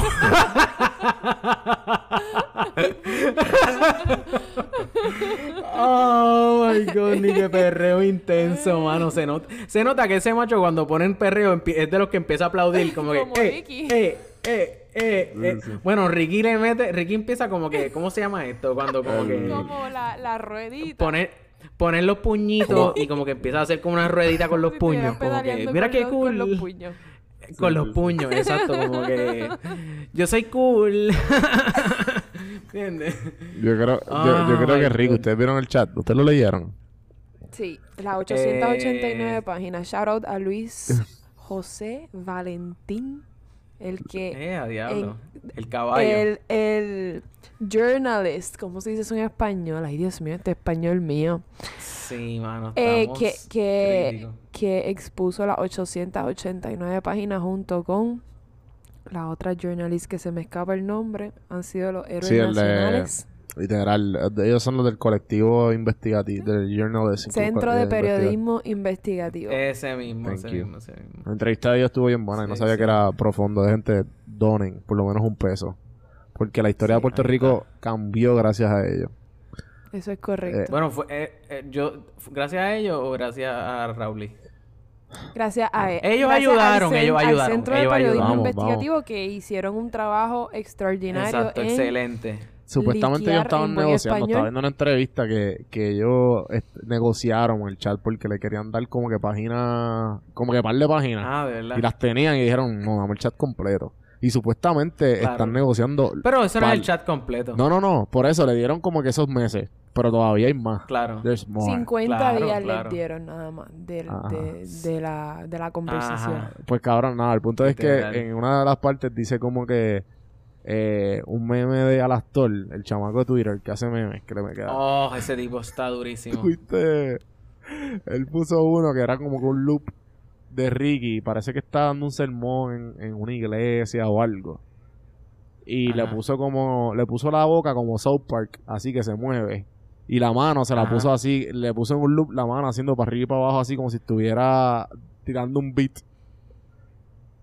oh my god, ni que perreo intenso, mano. Se nota, se nota que ese macho cuando ponen perreo es de los que empieza a aplaudir, como que, Como eh, Ricky. eh, eh, eh, eh. Bueno, Ricky le mete, Ricky empieza como que, ¿cómo se llama esto? Cuando como que Como la, la ruedita. poner, poner los puñitos y como que empieza a hacer como una ruedita con los puños. Como que, mira qué cool. Con los puños. Con los puños, exacto, como que yo soy cool. ¿Entiendes? Yo creo, yo, yo Oh creo que es rico. God. ¿Ustedes vieron el chat? ¿Ustedes lo leyeron? Sí, las 889 Eh. páginas. Shout out a Luis José Valentín. El que Eh, a diablo. en- el caballo. El, el journalist, ¿cómo se dice eso en español? Ay, Dios mío, este español mío. Sí, mano. Eh, que, que, que expuso las 889 páginas junto con la otra journalist que se me escapa el nombre. Han sido los héroes Sí, el de- nacionales. Literal. Ellos son los del colectivo investigativo, del Journalism. Centro de eh, Periodismo Investigativo. Ese mismo, Thank ese you. mismo, ese mismo. La entrevista de ellos estuvo bien buena y no sabía sí. que era profundo. De gente donen por lo menos un peso Porque la historia de Puerto Rico cambió gracias a ellos. Eso es correcto. Bueno, fue, eh, eh, yo, ¿gracias a ellos o gracias a Raúl? Gracias a él. Ellos gracias al ayudaron, ellos al ayudaron, Centro de ellos Periodismo ayudaron. Vamos, Investigativo que hicieron un trabajo extraordinario Exacto, en excelente. Supuestamente ellos estaban negociando. español. Estaba viendo una entrevista que, que ellos negociaron el chat porque le querían dar como que páginas, como que par de páginas. Ah, de verdad. y las tenían y dijeron, no, dame el chat completo. Y supuestamente Claro. están negociando. Pero eso no es el chat completo. No, no, no. Por eso le dieron como que esos meses. Pero todavía hay más. Claro. There's more. 50 Claro, días claro. les dieron nada más del- Ajá. de, de la, de la conversación. Ajá. Pues cabrón, nada. El punto es que en una de las partes dice como que eh, un meme de Alastor, el chamaco de Twitter que hace memes, que le me queda. Oh, ese tipo está durísimo. Él puso uno que era como que un loop de Ricky. Parece que está dando un sermón en, en una iglesia o algo. Y le puso como, le puso la boca como South Park, así que se mueve. Y la mano se la Ajá. puso así, le puso en un loop la mano haciendo para arriba y para abajo, así como si estuviera tirando un beat.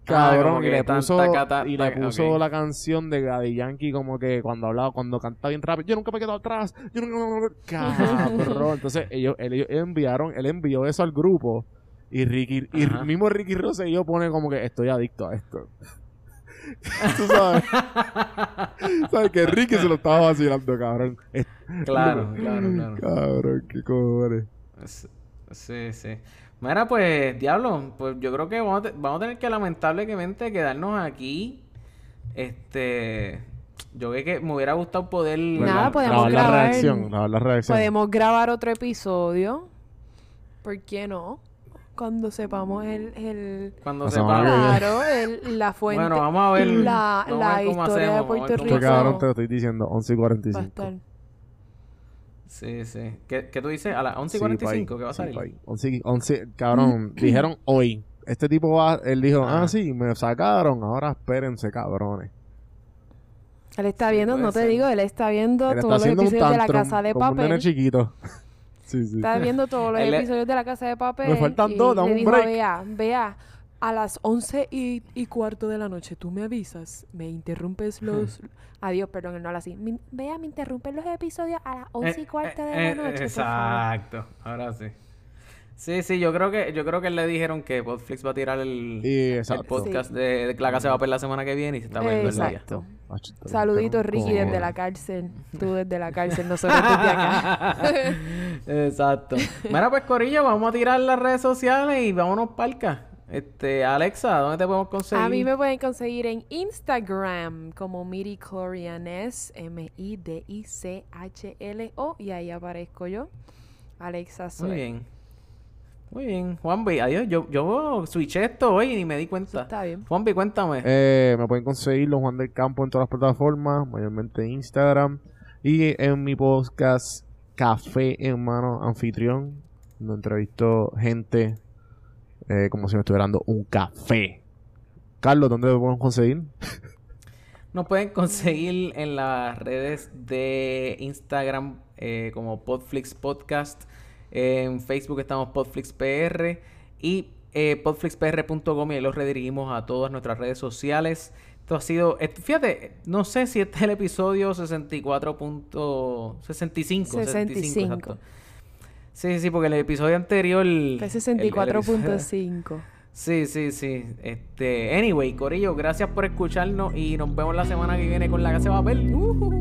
Ah, Cabrón, como y le puso, y le puso la canción de Daddy Yankee como que cuando hablaba, cuando canta bien rápido, yo nunca me he quedado atrás, yo nunca cabrón. Entonces ellos, ellos enviaron, él envió eso al grupo y Ricky, y Ajá. mismo Ricky Rosselló pone como que estoy adicto a esto. Tú sabes. sabes que Ricky se lo estaba vacilando, cabrón. Claro, claro, claro. Cabrón, qué cojones. Sí, sí. Mira, pues, diablo, pues yo creo que vamos a, vamos a tener que lamentablemente quedarnos aquí. Este, yo creo que me hubiera gustado poder... Nada, Grabar podemos la grabar. reacción, grabar la reacción. Podemos grabar otro episodio. ¿Por qué no? Cuando sepamos el... el La Cuando sepamos. claro, el- la fuente. Bueno, vamos a ver. La, vamos a la ver cómo historia hacemos, de Puerto Rico. Te lo estoy diciendo, 11 y va a 45. Sí, sí. ¿Qué, qué tú dices? A las 11 y Sí, 45, pa' ¿qué va a salir? sí, pa' ahí. 11, 11, cabrón, dijeron hoy. Este tipo va, él dijo, ah, sí, me sacaron, ahora espérense, cabrones. Él está Sí, viendo, no te ser. digo, él está viendo Él está todos los episodios de la Casa de como un nene Papel. chiquito. sí, sí. Está viendo todos los Él es- episodios de la Casa de Papel. Me faltan y dos, le un break. Vea, vea, a las once y, y cuarto de la noche, tú me avisas, me interrumpes los... Adiós, perdón, él no habla así. Mi- vea, me interrumpes los episodios a las once y Eh, cuarto eh, de la eh, noche, por favor. Exacto. Ahora sí. Sí, sí, yo creo que yo creo que le dijeron que Podflix va a tirar el, el exacto. podcast de, de La Casa de Papel la semana que viene y se está viendo el día. Exacto. Ah, chiste, Saludito, Ricky, desde la cárcel. Tú desde la cárcel, nosotros desde acá. Exacto. Mira, pues Corillo, vamos a tirar las redes sociales y vámonos palca. Este, Alexa, ¿dónde te podemos conseguir? A mí me pueden conseguir en Instagram como Midichlorianes, M-I-D-I-C-H-L-O, y ahí aparezco yo. Alexa soy. Muy bien. Muy bien. Juanvi, adiós. Yo, yo switché esto hoy y ni me di Eso cuenta. está bien. Juanvi, cuéntame. Eh, me pueden conseguir los Juan del Campo en todas las plataformas, mayormente en Instagram. Y en mi podcast Café en Mano Anfitrión, donde entrevisto gente eh, como si me estuviera dando un café. Carlos, ¿dónde lo podemos conseguir? Nos pueden conseguir en las redes de Instagram eh, como Podflix Podcast. En Facebook estamos Podflix PR y eh, podflixpr.com y ahí los redirigimos a todas nuestras redes sociales. Esto ha sido, fíjate, no sé si este es el episodio 64.65. 65, 65. exacto. Sí, sí, porque el episodio anterior... Fue el- el episodio- 64.5. Sí, sí, sí. Este, anyway, Corillo, gracias por escucharnos y nos vemos la semana que viene con la casa de papel. Ujú.